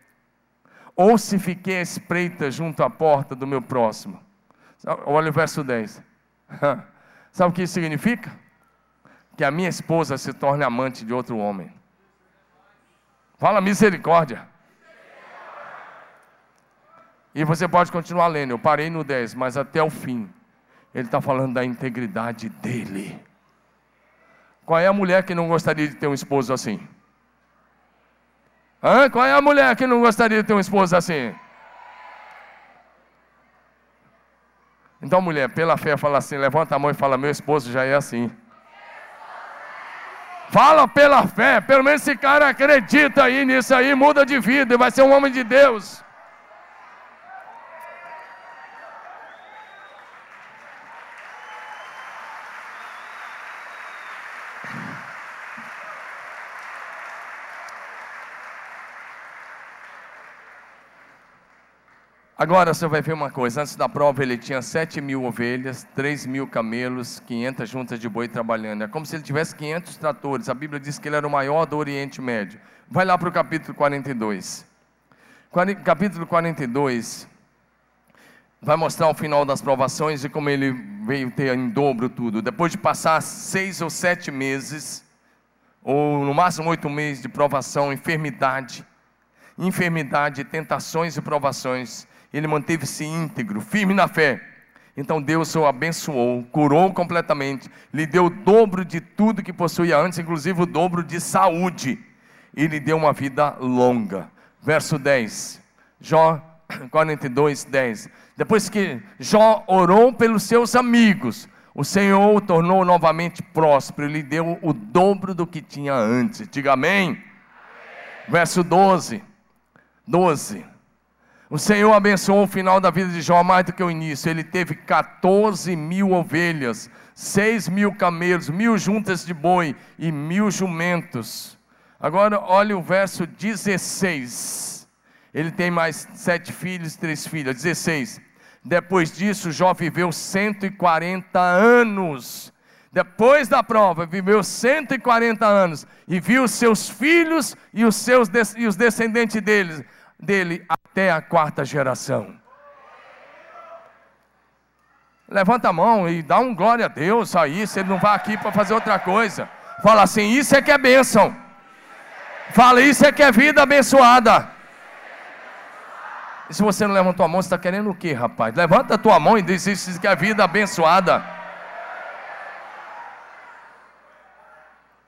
ou se fiquei à espreita junto à porta do meu próximo. Olha o verso 10. Sabe o que isso significa? Que a minha esposa se torne amante de outro homem. Fala misericórdia. E você pode continuar lendo. Eu parei no 10, mas até o fim. Ele está falando da integridade dele. Qual é a mulher que não gostaria de ter um esposo assim? Hã? Qual é a mulher que não gostaria de ter um esposo assim? Então, mulher, pela fé, fala assim: levanta a mão e fala: Meu esposo já é assim. Fala pela fé, pelo menos esse cara acredita aí nisso aí, muda de vida e vai ser um homem de Deus. Agora você vai ver uma coisa: antes da prova ele tinha 7 mil ovelhas, 3 mil camelos, 500 juntas de boi trabalhando. É como se ele tivesse 500 tratores. A Bíblia diz que ele era o maior do Oriente Médio. Vai lá para o capítulo 42. Capítulo 42 vai mostrar o final das provações e como ele veio ter em dobro tudo. Depois de passar seis ou sete meses, ou no máximo oito meses de provação, enfermidade, enfermidade, tentações e provações ele manteve-se íntegro, firme na fé. Então Deus o abençoou, curou completamente, lhe deu o dobro de tudo que possuía antes, inclusive o dobro de saúde, e lhe deu uma vida longa. Verso 10, Jó 42, 10. Depois que Jó orou pelos seus amigos, o Senhor o tornou novamente próspero, lhe deu o dobro do que tinha antes. Diga amém. amém. Verso 12, 12. O Senhor abençoou o final da vida de Jó mais do que o início. Ele teve 14 mil ovelhas, 6 mil camelos, mil juntas de boi e mil jumentos. Agora olhe o verso 16. Ele tem mais sete filhos e três filhas. 16. Depois disso, Jó viveu 140 anos. Depois da prova, viveu 140 anos e viu seus filhos e os seus e os descendentes deles dele até a quarta geração. Levanta a mão e dá um glória a Deus aí, se ele não vai aqui para fazer outra coisa. Fala assim: isso é que é bênção. Fala, isso é que é vida abençoada. E se você não levantou a mão, você está querendo o que, rapaz? Levanta a tua mão e diz isso que é vida abençoada.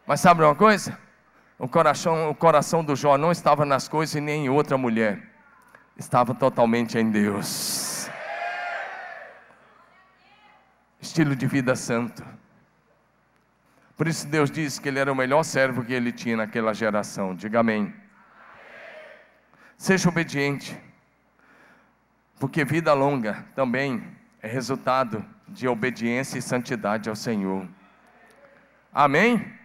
Mas sabe uma coisa? O coração, o coração do Jó não estava nas coisas e nem em outra mulher, estava totalmente em Deus. Estilo de vida santo. Por isso Deus disse que ele era o melhor servo que ele tinha naquela geração. Diga amém. Seja obediente, porque vida longa também é resultado de obediência e santidade ao Senhor. Amém?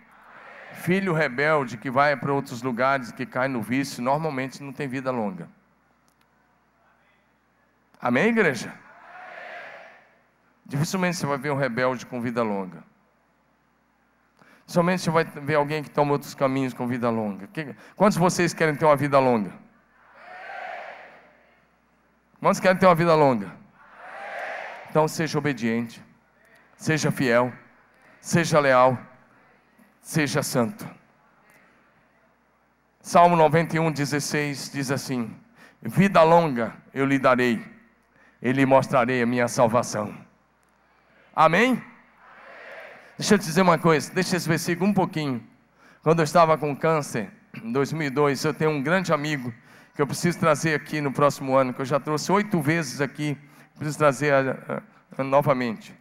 Filho rebelde que vai para outros lugares, que cai no vício, normalmente não tem vida longa. Amém, igreja? Dificilmente você vai ver um rebelde com vida longa. Somente você vai ver alguém que toma outros caminhos com vida longa. Quantos de vocês querem ter uma vida longa? Quantos querem ter uma vida longa? Então seja obediente, seja fiel, seja leal seja santo. Salmo 91, 16 diz assim: vida longa eu lhe darei, e lhe mostrarei a minha salvação. Amém? Deixa eu te dizer uma coisa, deixa esse versículo um pouquinho. Quando eu estava com câncer, em 2002, eu tenho um grande amigo que eu preciso trazer aqui no próximo ano, que eu já trouxe oito vezes aqui, preciso trazer novamente.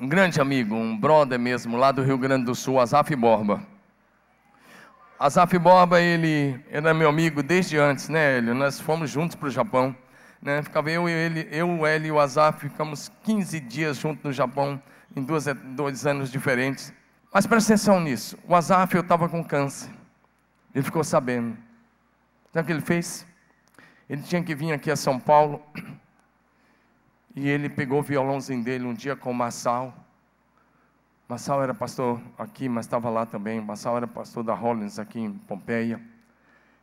Um grande amigo, um brother mesmo, lá do Rio Grande do Sul, Azaf Borba. Azaf Borba, ele era meu amigo desde antes, né, Hélio? Nós fomos juntos para o Japão. Né? Ficava eu e ele, eu, ele e o Azaf, ficamos 15 dias juntos no Japão, em dois, dois anos diferentes. Mas presta atenção nisso. O Azaf, eu estava com câncer. Ele ficou sabendo. Sabe o que ele fez? Ele tinha que vir aqui a São Paulo. E ele pegou o violãozinho dele um dia com o Massal. Massal era pastor aqui, mas estava lá também. Massal era pastor da Hollins aqui em Pompeia.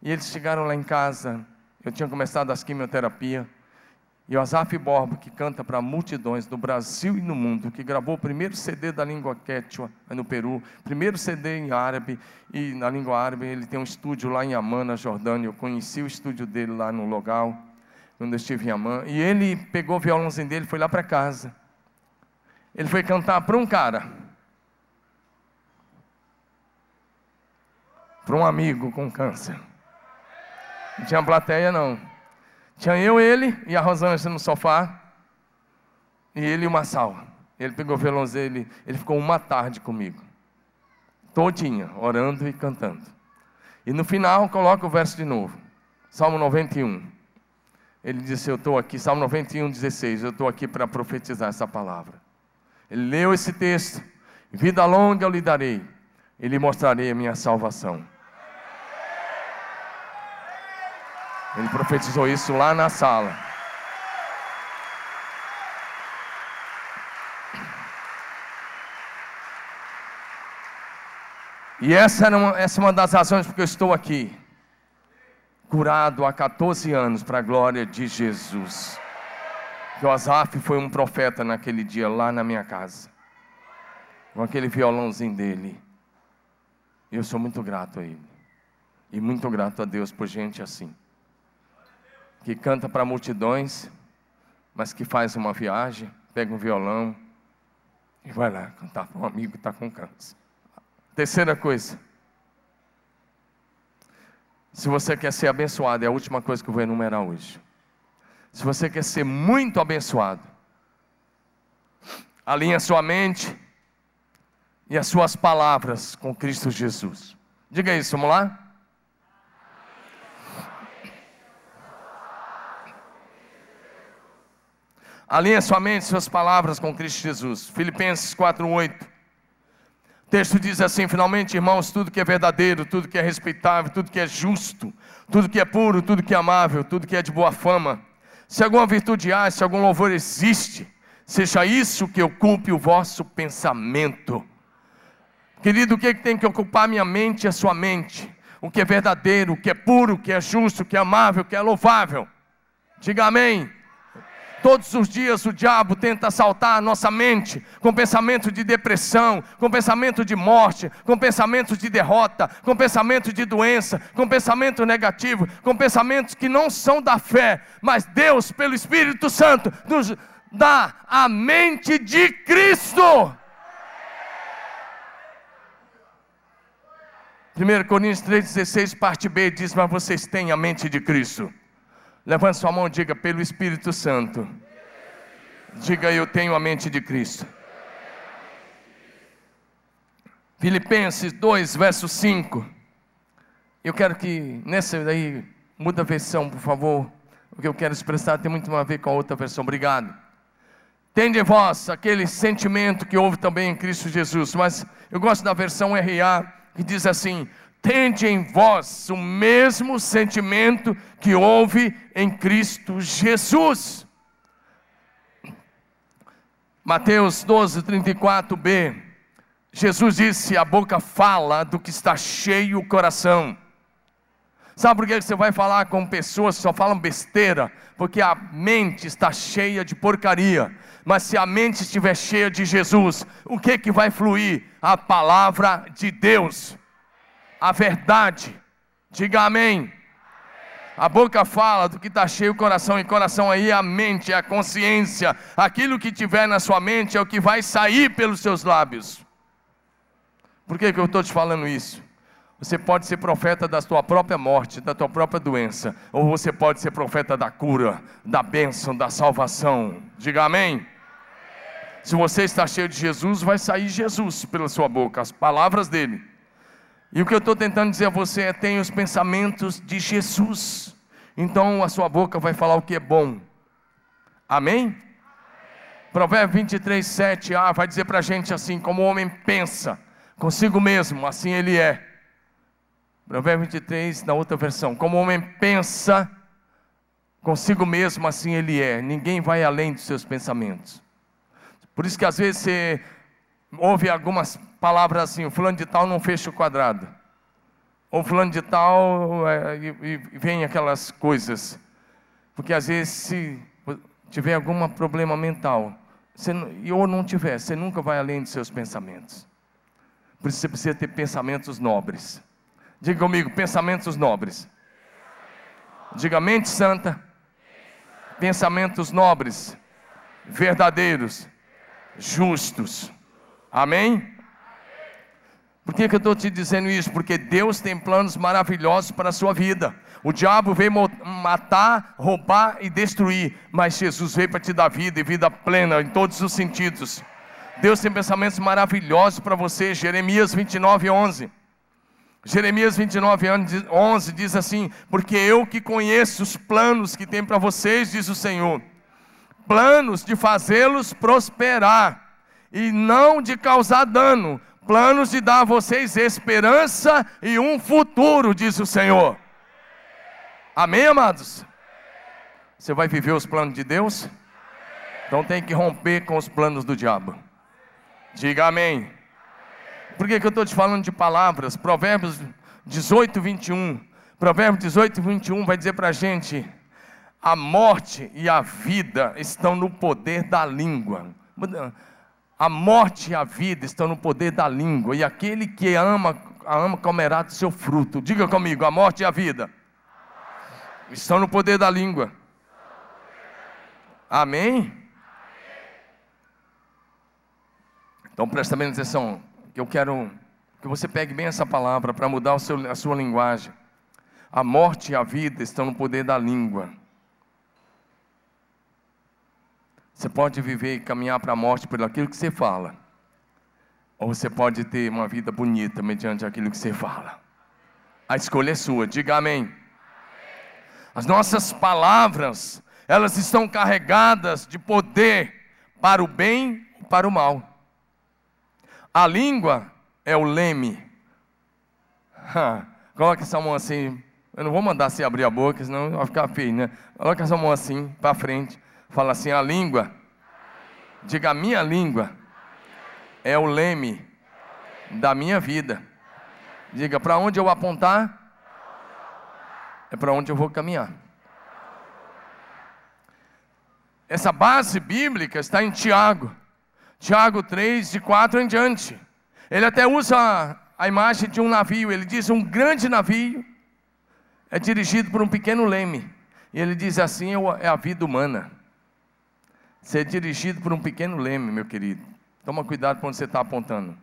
E eles chegaram lá em casa. Eu tinha começado as quimioterapia. E o Azaf Borba, que canta para multidões no Brasil e no mundo, que gravou o primeiro CD da língua quechua no Peru, primeiro CD em árabe, e na língua árabe ele tem um estúdio lá em Amman, na Jordânia. Eu conheci o estúdio dele lá no Logal, quando eu estive em Amman. E ele pegou o violãozinho dele e foi lá para casa. Ele foi cantar para um cara, para um amigo com câncer. Não tinha plateia, não. Tinha eu, ele e a Rosângela no sofá. E ele e uma sal. Ele pegou o violãozinho, ele, ele ficou uma tarde comigo. Todinha, orando e cantando. E no final, coloca o verso de novo. Salmo 91. Ele disse: Eu estou aqui, Salmo 91, 16. Eu estou aqui para profetizar essa palavra. Ele leu esse texto. Vida longa eu lhe darei. E lhe mostrarei a minha salvação. Ele profetizou isso lá na sala. E essa, era uma, essa é uma das razões porque eu estou aqui, curado há 14 anos, para a glória de Jesus. Josaf foi um profeta naquele dia, lá na minha casa, com aquele violãozinho dele. Eu sou muito grato a ele, e muito grato a Deus por gente assim que canta para multidões, mas que faz uma viagem, pega um violão e vai lá cantar para um amigo que está com câncer. Terceira coisa. Se você quer ser abençoado, é a última coisa que eu vou enumerar hoje. Se você quer ser muito abençoado, alinha sua mente e as suas palavras com Cristo Jesus. Diga isso, vamos lá? Alinha sua mente, suas palavras com Cristo Jesus. Filipenses 4:8. O texto diz assim: finalmente, irmãos, tudo que é verdadeiro, tudo que é respeitável, tudo que é justo, tudo que é puro, tudo que é amável, tudo que é de boa fama, se alguma virtude há, se algum louvor existe, seja isso que ocupe o vosso pensamento. Querido, o que, é que tem que ocupar minha mente e a sua mente? O que é verdadeiro, o que é puro, o que é justo, o que é amável, o que é louvável. Diga amém. Todos os dias o diabo tenta assaltar a nossa mente com pensamento de depressão, com pensamento de morte, com pensamento de derrota, com pensamento de doença, com pensamento negativo, com pensamentos que não são da fé, mas Deus, pelo Espírito Santo, nos dá a mente de Cristo. 1 Coríntios 3,16, parte B, diz: Mas vocês têm a mente de Cristo. Levante sua mão e diga pelo Espírito Santo. Diga eu tenho a mente de Cristo. Filipenses 2, verso 5. Eu quero que nessa daí muda a versão, por favor. O que eu quero expressar tem muito a ver com a outra versão. Obrigado. Tende vós aquele sentimento que houve também em Cristo Jesus, mas eu gosto da versão RA que diz assim: tende em vós o mesmo sentimento que houve em Cristo Jesus. Mateus 12, 34b. Jesus disse: A boca fala do que está cheio o coração. Sabe por que você vai falar com pessoas que só falam besteira? Porque a mente está cheia de porcaria. Mas se a mente estiver cheia de Jesus, o que que vai fluir? A palavra de Deus a verdade. Diga amém. A boca fala do que está cheio o coração, e coração aí é a mente, é a consciência. Aquilo que tiver na sua mente é o que vai sair pelos seus lábios. Por que, que eu estou te falando isso? Você pode ser profeta da sua própria morte, da tua própria doença, ou você pode ser profeta da cura, da bênção, da salvação. Diga amém. Se você está cheio de Jesus, vai sair Jesus pela sua boca, as palavras dele. E o que eu estou tentando dizer a você é: tenha os pensamentos de Jesus. Então a sua boca vai falar o que é bom. Amém? Amém. Provérbio 23, 7 ah, vai dizer para a gente assim: como o homem pensa consigo mesmo, assim ele é. Provérbio 23, na outra versão: como o homem pensa consigo mesmo, assim ele é. Ninguém vai além dos seus pensamentos. Por isso que às vezes você ouve algumas palavras assim: o fulano de tal não fecha o quadrado. Ou fulano de tal, é, e, e vem aquelas coisas. Porque às vezes, se tiver algum problema mental, você, ou não tiver, você nunca vai além dos seus pensamentos. Por isso você precisa ter pensamentos nobres. Diga comigo, pensamentos nobres. Diga mente santa, pensamentos nobres, verdadeiros, justos. Amém? Por que, que eu estou te dizendo isso? Porque Deus tem planos maravilhosos para a sua vida. O diabo veio matar, roubar e destruir, mas Jesus veio para te dar vida e vida plena em todos os sentidos. Deus tem pensamentos maravilhosos para você. Jeremias 29, 11. Jeremias 29, 11 diz assim: Porque eu que conheço os planos que tem para vocês, diz o Senhor, planos de fazê-los prosperar e não de causar dano, planos de dar a vocês esperança e um futuro, diz o Senhor. Amém, amados? Você vai viver os planos de Deus? Então tem que romper com os planos do diabo. Diga amém. Por que, que eu estou te falando de palavras? Provérbios 18, 21. Provérbios 18, 21 vai dizer para a gente: a morte e a vida estão no poder da língua. A morte e a vida estão no poder da língua, e aquele que ama, ama comerá do seu fruto. Diga comigo: a morte e a vida estão no poder da língua. Amém? Então presta bem atenção, que eu quero que você pegue bem essa palavra para mudar seu, a sua linguagem. A morte e a vida estão no poder da língua. Você pode viver e caminhar para a morte pelo aquilo que você fala. Ou você pode ter uma vida bonita mediante aquilo que você fala. A escolha é sua. Diga amém. As nossas palavras, elas estão carregadas de poder para o bem e para o mal. A língua é o leme. Coloca essa mão assim. Eu não vou mandar você abrir a boca, senão vai ficar feio, né? Coloca essa mão assim, para frente. Fala assim: a língua. Diga: a minha língua é o leme da minha vida. Diga: para onde eu apontar, é para onde eu vou caminhar. Essa base bíblica está em Tiago. Tiago 3, de 4 em diante. Ele até usa a imagem de um navio. Ele diz: um grande navio é dirigido por um pequeno leme. E ele diz assim: é a vida humana ser dirigido por um pequeno leme, meu querido. Toma cuidado quando você está apontando.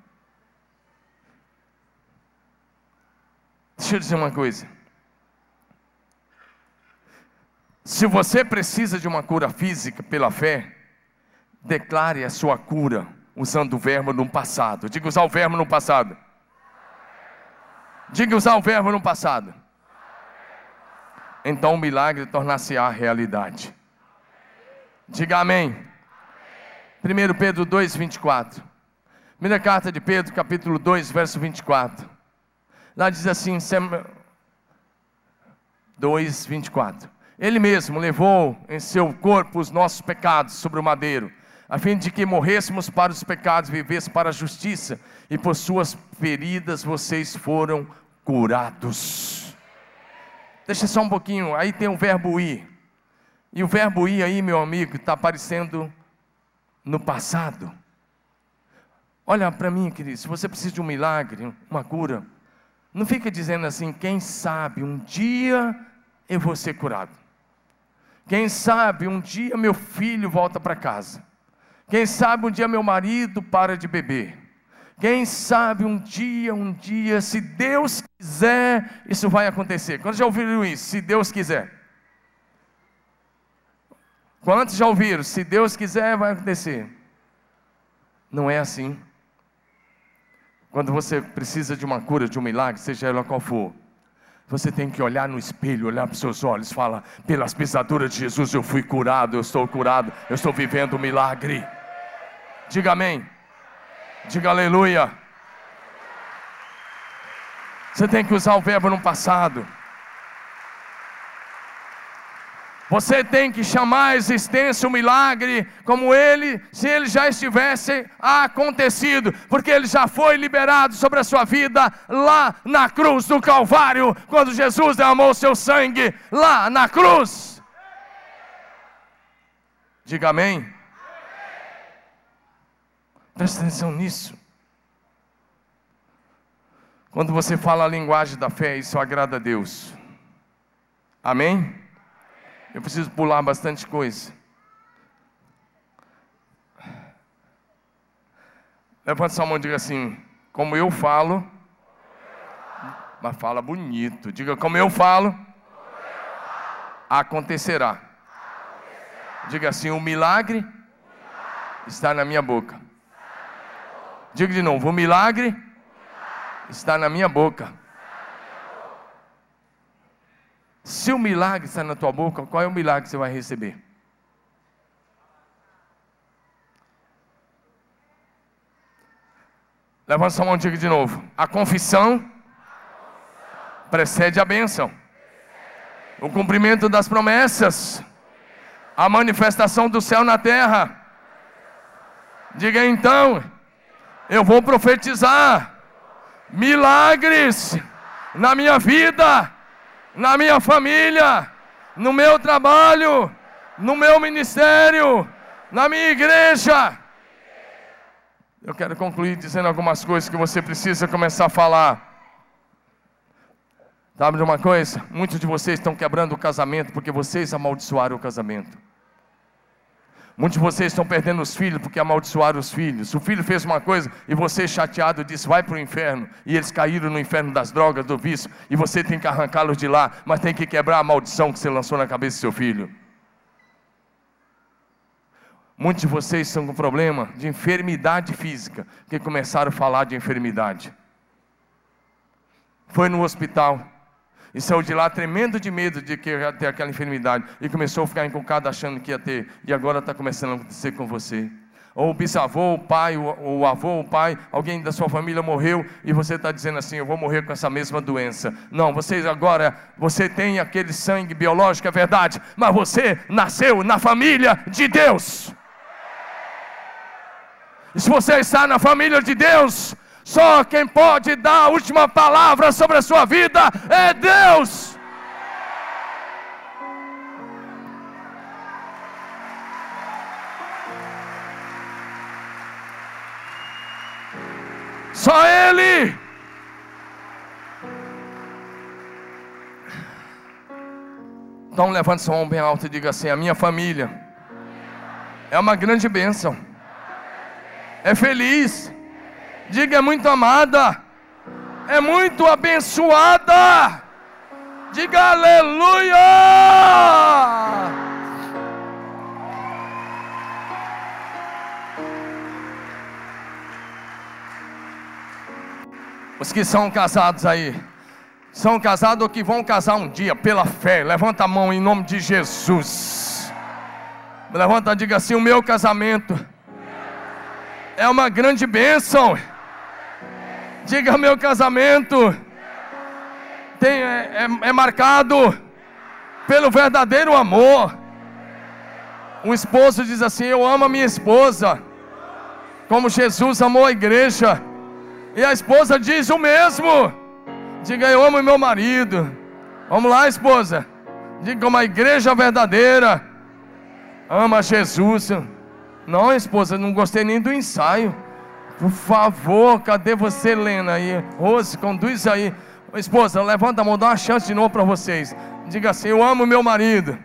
Deixa eu dizer uma coisa. Se você precisa de uma cura física pela fé, declare a sua cura usando o verbo no passado. Diga usar o verbo no passado. Diga usar o verbo no passado. Então o milagre tornar-se-á realidade. Diga amém. 1 Pedro 2, 24. Primeira carta de Pedro, capítulo 2, verso 24. Lá diz assim, 2, 24. Ele mesmo levou em seu corpo os nossos pecados sobre o madeiro, a fim de que morrêssemos para os pecados, vivêssemos para a justiça, e por suas feridas vocês foram curados. Deixa só um pouquinho, aí tem o verbo ir. E o verbo ir aí, meu amigo, está aparecendo no passado. Olha para mim, querido, se você precisa de um milagre, uma cura, não fica dizendo assim, quem sabe um dia eu vou ser curado. Quem sabe um dia meu filho volta para casa. Quem sabe um dia meu marido para de beber. Quem sabe um dia, um dia, se Deus quiser, isso vai acontecer. Quantos já ouviram isso? Se Deus quiser. Quantos já ouviram? Se Deus quiser, vai acontecer. Não é assim. Quando você precisa de uma cura, de um milagre, seja ela qual for, você tem que olhar no espelho, olhar para os seus olhos, fala: pelas pisaduras de Jesus eu fui curado, eu estou curado, eu estou vivendo um milagre. Diga amém. Diga aleluia. Você tem que usar o verbo no passado. Você tem que chamar a existência o milagre como ele, se ele já estivesse acontecido, porque ele já foi liberado sobre a sua vida lá na cruz do Calvário, quando Jesus derramou seu sangue lá na cruz. Diga amém. Presta atenção nisso. Quando você fala a linguagem da fé, isso agrada a Deus. Amém? Eu preciso pular bastante coisa. Levanta sua mão e diga assim: Como eu falo, mas fala bonito. Diga: Como eu falo, acontecerá. Diga assim: O milagre está na minha boca. Diga de novo: O milagre está na minha boca. Se o milagre está na tua boca, qual é o milagre que você vai receber? Levanta sua mão e diga de novo. A confissão precede a bênção. O cumprimento das promessas. A manifestação do céu na terra. Diga então, eu vou profetizar milagres na minha vida na minha família, no meu trabalho, no meu ministério, na minha igreja. Eu quero concluir dizendo algumas coisas que você precisa começar a falar. Sabe de uma coisa? Muitos de vocês estão quebrando o casamento porque vocês amaldiçoaram o casamento. Muitos de vocês estão perdendo os filhos porque amaldiçoaram os filhos. O filho fez uma coisa e você, chateado, disse: vai para o inferno. E eles caíram no inferno das drogas, do vício. E você tem que arrancá-los de lá, mas tem que quebrar a maldição que você lançou na cabeça do seu filho. Muitos de vocês estão com problema de enfermidade física, que começaram a falar de enfermidade. Foi no hospital e saiu de lá tremendo de medo de que ia ter aquela enfermidade. E começou a ficar encucado achando que ia ter. E agora está começando a acontecer com você. Ou o bisavô, o pai, o, o avô, o pai, alguém da sua família morreu e você está dizendo assim: Eu vou morrer com essa mesma doença. Não, vocês agora, você tem aquele sangue biológico, é verdade, mas você nasceu na família de Deus. E se você está na família de Deus, só quem pode dar a última palavra sobre a sua vida é Deus. Só Ele. Então levante sua mão bem alta e diga assim: a minha família é uma grande bênção, é feliz Diga, é muito amada, é muito abençoada. Diga aleluia. Os que são casados aí, são casados ou que vão casar um dia pela fé, levanta a mão em nome de Jesus. Levanta, diga assim: o meu casamento é uma grande bênção. Diga: meu casamento tem, é, é, é marcado pelo verdadeiro amor. Um esposo diz assim: Eu amo a minha esposa, como Jesus amou a igreja. E a esposa diz o mesmo. Diga: Eu amo meu marido. Vamos lá, esposa. Diga como a igreja verdadeira ama Jesus. Não, esposa, não gostei nem do ensaio. Por favor, cadê você, Lena? Aí, Rose, conduz aí. Esposa, levanta a mão, dá uma chance de novo para vocês. Diga assim: Eu amo meu marido.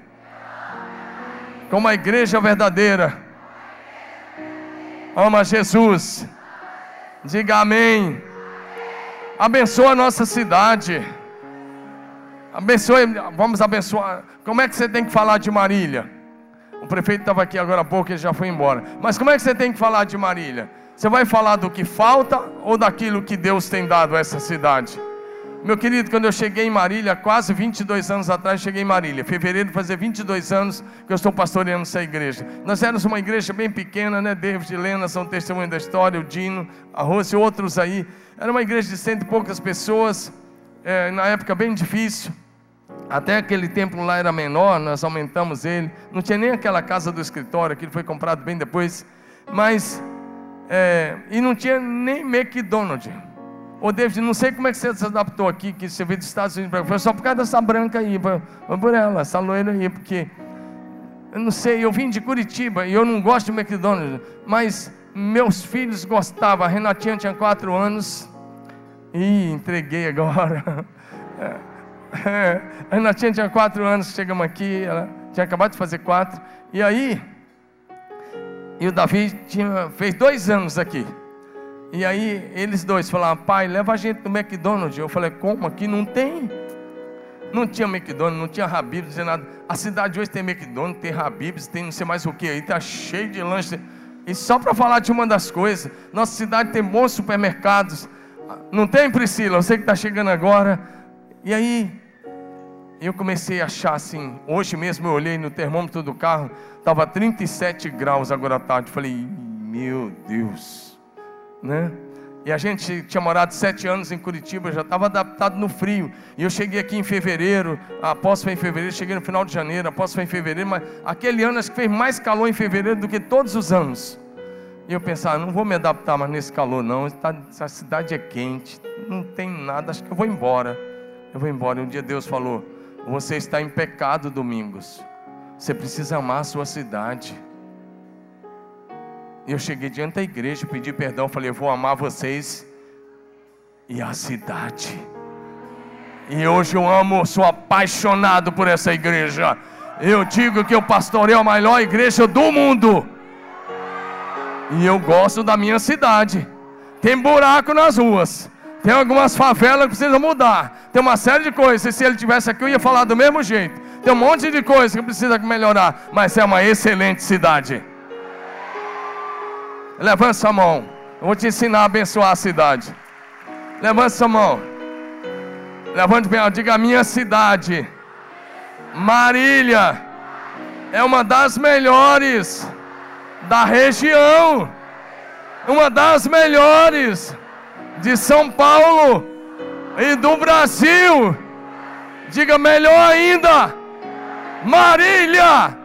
Como a igreja verdadeira. Ama Jesus. Diga amém. Abençoa a nossa cidade. Abençoe, vamos abençoar. Como é que você tem que falar de Marília? O prefeito estava aqui agora há pouco, ele já foi embora. Mas como é que você tem que falar de Marília? Você vai falar do que falta ou daquilo que Deus tem dado a essa cidade? Meu querido, quando eu cheguei em Marília, quase 22 anos atrás, cheguei em Marília. Fevereiro fazer 22 anos que eu estou pastoreando essa igreja. Nós éramos uma igreja bem pequena, né? David e Helena são testemunho da história, o Dino, a Rose e outros aí. Era uma igreja de cento e poucas pessoas, é, na época bem difícil. Até aquele templo lá era menor, nós aumentamos ele. Não tinha nem aquela casa do escritório, aquilo foi comprado bem depois. Mas, é, e não tinha nem McDonald's. Ô David, não sei como é que você se adaptou aqui, que você veio dos Estados Unidos, foi só por causa dessa branca aí, foi por ela, essa loira aí, porque eu não sei, eu vim de Curitiba e eu não gosto de McDonald's, mas meus filhos gostavam. A Renatinha tinha quatro anos e entreguei agora. É, a Renatinha tinha quatro anos, chegamos aqui, ela tinha acabado de fazer quatro. E aí, e o Davi tinha, fez dois anos aqui. E aí eles dois falaram, pai, leva a gente no McDonald's. Eu falei, como? Aqui não tem. Não tinha McDonald's, não tinha Habib's, não tinha nada. A cidade hoje tem McDonald's, tem Habib's, tem não sei mais o que aí, tá cheio de lanche. E só para falar de uma das coisas, nossa cidade tem bons supermercados. Não tem, Priscila? Você que está chegando agora. E aí, eu comecei a achar assim. Hoje mesmo eu olhei no termômetro do carro, estava 37 graus agora à tarde. Falei, meu Deus né? E a gente tinha morado sete anos em Curitiba, já estava adaptado no frio. E eu cheguei aqui em fevereiro, após foi em fevereiro, cheguei no final de janeiro, após foi em fevereiro, mas aquele ano acho que fez mais calor em fevereiro do que todos os anos. E eu pensava, não vou me adaptar mais nesse calor, não. Essa cidade é quente, não tem nada, acho que eu vou embora. Eu vou embora. E um dia Deus falou: Você está em pecado, Domingos. Você precisa amar a sua cidade. E eu cheguei diante da igreja, pedi perdão, falei: Eu vou amar vocês e a cidade. E hoje eu amo, sou apaixonado por essa igreja. Eu digo que eu pastoreio a maior igreja do mundo. E eu gosto da minha cidade. Tem buraco nas ruas. Tem algumas favelas que precisam mudar. Tem uma série de coisas. Se ele tivesse aqui, eu ia falar do mesmo jeito. Tem um monte de coisas que precisa melhorar. Mas é uma excelente cidade. Levanta sua mão. Eu vou te ensinar a abençoar a cidade. Levanta sua mão. Levante bem, diga a minha cidade. Marília é uma das melhores da região. Uma das melhores de São Paulo e do Brasil. Diga melhor ainda. Marília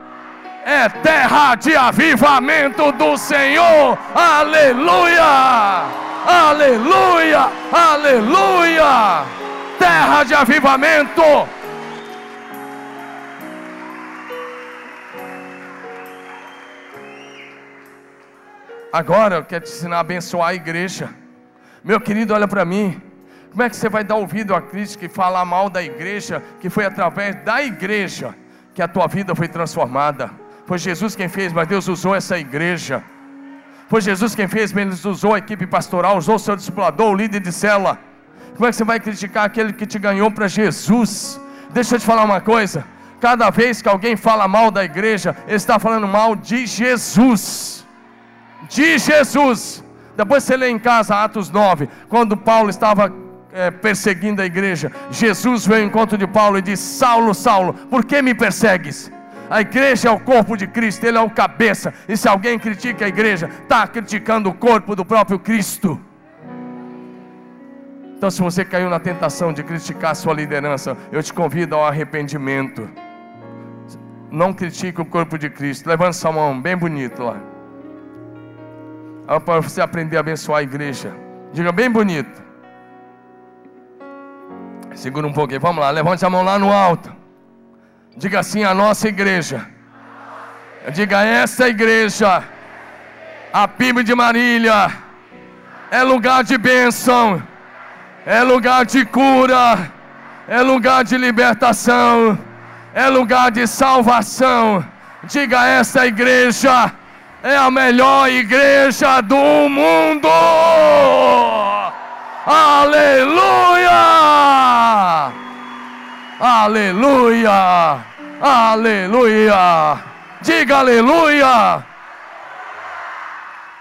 é terra de avivamento do Senhor. Aleluia! Aleluia! Aleluia! Terra de avivamento. Agora eu quero te ensinar a abençoar a igreja. Meu querido, olha para mim. Como é que você vai dar ouvido a Cristo que fala mal da igreja, que foi através da igreja que a tua vida foi transformada? Foi Jesus quem fez, mas Deus usou essa igreja. Foi Jesus quem fez, mas Ele usou a equipe pastoral, usou o seu discipulador, o líder de cela. Como é que você vai criticar aquele que te ganhou para Jesus? Deixa eu te falar uma coisa. Cada vez que alguém fala mal da igreja, ele está falando mal de Jesus. De Jesus. Depois você lê em casa Atos 9, quando Paulo estava é, perseguindo a igreja, Jesus veio ao encontro de Paulo e disse: Saulo, Saulo, por que me persegues? A igreja é o corpo de Cristo, Ele é o cabeça. E se alguém critica a igreja, está criticando o corpo do próprio Cristo. Então, se você caiu na tentação de criticar a sua liderança, eu te convido ao arrependimento. Não critique o corpo de Cristo. Levante sua mão, bem bonito lá. Para você aprender a abençoar a igreja. Diga bem bonito. Segura um pouquinho. Vamos lá, levante a mão lá no alto. Diga assim: a nossa igreja. Diga essa igreja. A PIB de Marília é lugar de bênção é lugar de cura, é lugar de libertação, é lugar de salvação. Diga esta igreja é a melhor igreja do mundo. Aleluia! Aleluia! Aleluia! Diga aleluia!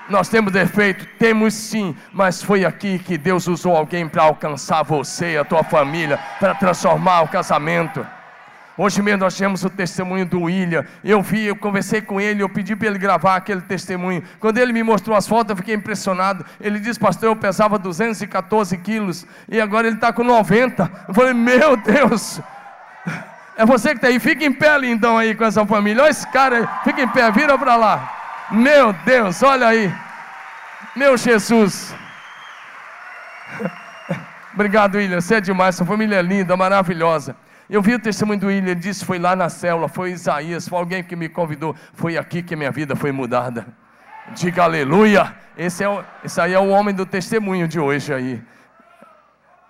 Nós temos defeito? Temos sim, mas foi aqui que Deus usou alguém para alcançar você, a tua família, para transformar o casamento. Hoje mesmo nós tivemos o testemunho do William. Eu vi, eu conversei com ele, eu pedi para ele gravar aquele testemunho. Quando ele me mostrou as fotos, eu fiquei impressionado. Ele disse, pastor, eu pesava 214 quilos e agora ele está com 90. Eu falei, meu Deus, é você que está aí, fica em pé lindão aí com essa família. Olha esse cara aí, fica em pé, vira para lá. Meu Deus, olha aí. Meu Jesus. Obrigado, William. Você é demais. Sua família é linda, maravilhosa. Eu vi o testemunho do William, ele disse: foi lá na célula, foi Isaías, foi alguém que me convidou. Foi aqui que minha vida foi mudada. Diga aleluia. Esse, é o, esse aí é o homem do testemunho de hoje aí.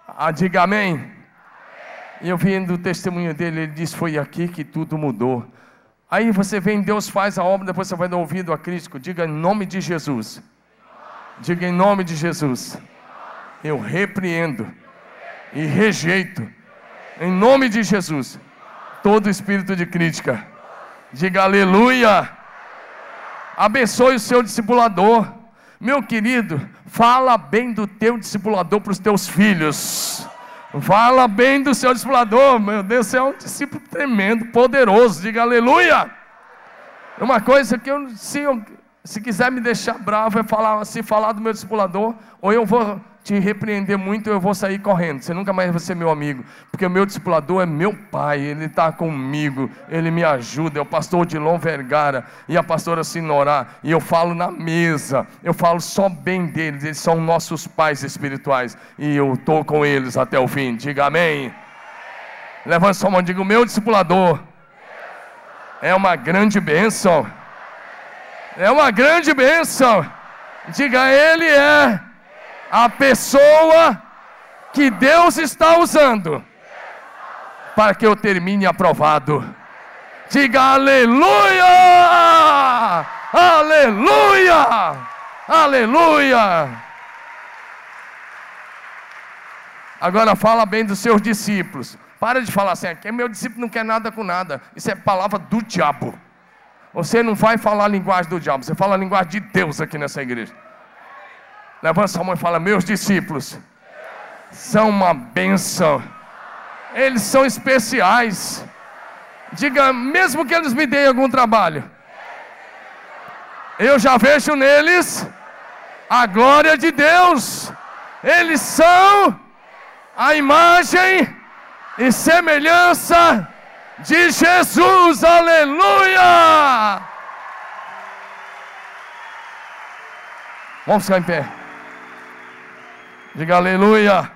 Ah, diga amém. Eu vi do testemunho dele, ele disse: Foi aqui que tudo mudou. Aí você vem, Deus faz a obra, depois você vai dar ouvido a crítico. Diga em nome de Jesus. Diga em nome de Jesus. Eu repreendo e rejeito em nome de Jesus, todo espírito de crítica. Diga aleluia. Abençoe o seu discipulador. Meu querido, fala bem do teu discipulador para os teus filhos. Fala bem do seu discipulador. Meu Deus, você é um discípulo tremendo, poderoso. Diga aleluia. Uma coisa que eu, se, eu, se quiser me deixar bravo, é falar, se falar do meu discipulador, ou eu vou te repreender muito, eu vou sair correndo. Você nunca mais vai ser meu amigo, porque o meu discipulador é meu pai, ele está comigo, ele me ajuda. É o pastor Odilon Vergara e a pastora Sinorá, e eu falo na mesa, eu falo só bem deles, eles são nossos pais espirituais, e eu estou com eles até o fim. Diga amém. Levanta sua mão diga: o meu discipulador é uma grande bênção. É uma grande bênção. Diga, ele é a pessoa que Deus está usando para que eu termine aprovado. Diga aleluia! Aleluia! Aleluia! Agora fala bem dos seus discípulos. Para de falar assim, que meu discípulo não quer nada com nada. Isso é palavra do diabo. Você não vai falar a linguagem do diabo, você fala a linguagem de Deus aqui nessa igreja. Levanta sua mão e fala: Meus discípulos são uma benção. Eles são especiais. Diga, mesmo que eles me deem algum trabalho, eu já vejo neles a glória de Deus. Eles são a imagem e semelhança de Jesus. Aleluia! Vamos ficar em pé. Diga aleluia.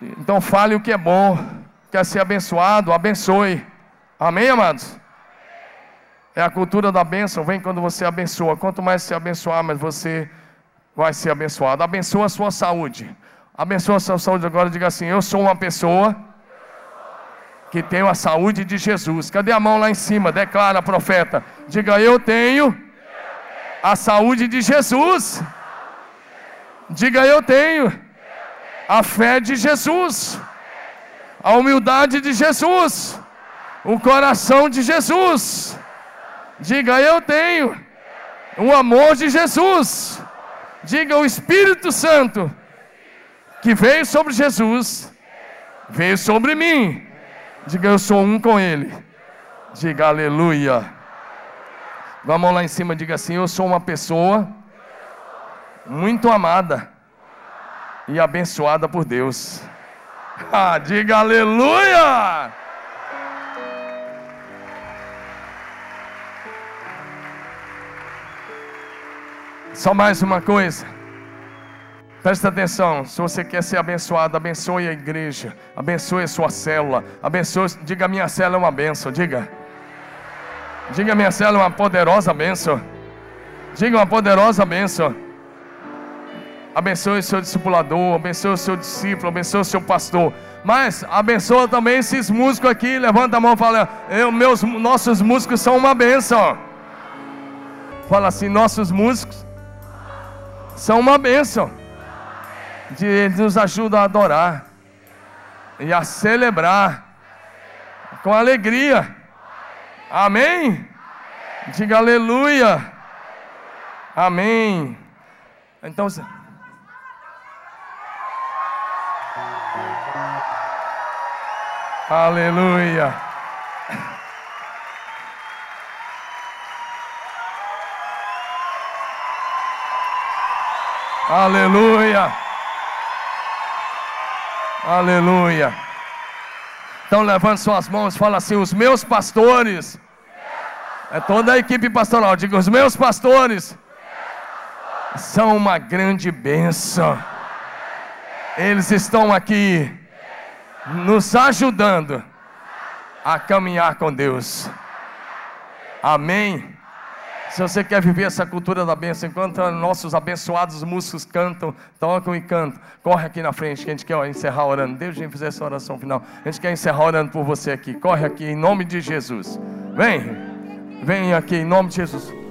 Então fale o que é bom. Quer ser abençoado? Abençoe. Amém, amados? É a cultura da bênção. Vem quando você abençoa. Quanto mais você abençoar, mais você vai ser abençoado. Abençoa a sua saúde. Abençoa a sua saúde agora. Diga assim: Eu sou uma pessoa que tenho a saúde de Jesus. Cadê a mão lá em cima? Declara, profeta. Diga: Eu tenho a saúde de Jesus. Diga eu tenho a fé de Jesus, a humildade de Jesus, o coração de Jesus. Diga eu tenho o amor de Jesus. Diga o Espírito Santo que veio sobre Jesus, veio sobre mim. Diga eu sou um com Ele. Diga aleluia. Vamos lá em cima, diga assim: Eu sou uma pessoa muito amada e abençoada por Deus. Ah, diga aleluia! Só mais uma coisa. Presta atenção, se você quer ser abençoado, abençoe a igreja, abençoe a sua célula, abençoe, diga minha célula é uma benção, diga. Diga minha célula é uma poderosa benção. Diga uma poderosa benção. Abençoe o seu discipulador, abençoe o seu discípulo, abençoe o seu pastor. Mas abençoa também esses músicos aqui. Levanta a mão e fala: eu, meus, nossos músicos são uma bênção. Fala assim: nossos músicos são uma bênção. Eles nos ajudam a adorar e a celebrar com alegria. Amém? Diga aleluia. Amém. Então. Aleluia. Aleluia. Aleluia. Então levante suas mãos e fala assim: os meus pastores. É toda a equipe pastoral. Diga: os meus pastores são uma grande bênção. Eles estão aqui nos ajudando a caminhar com Deus. Amém. Se você quer viver essa cultura da bênção, enquanto nossos abençoados músicos cantam, tocam e cantam, corre aqui na frente que a gente quer encerrar orando. Deus a fazer essa oração final. A gente quer encerrar orando por você aqui. Corre aqui em nome de Jesus. Vem, vem aqui em nome de Jesus.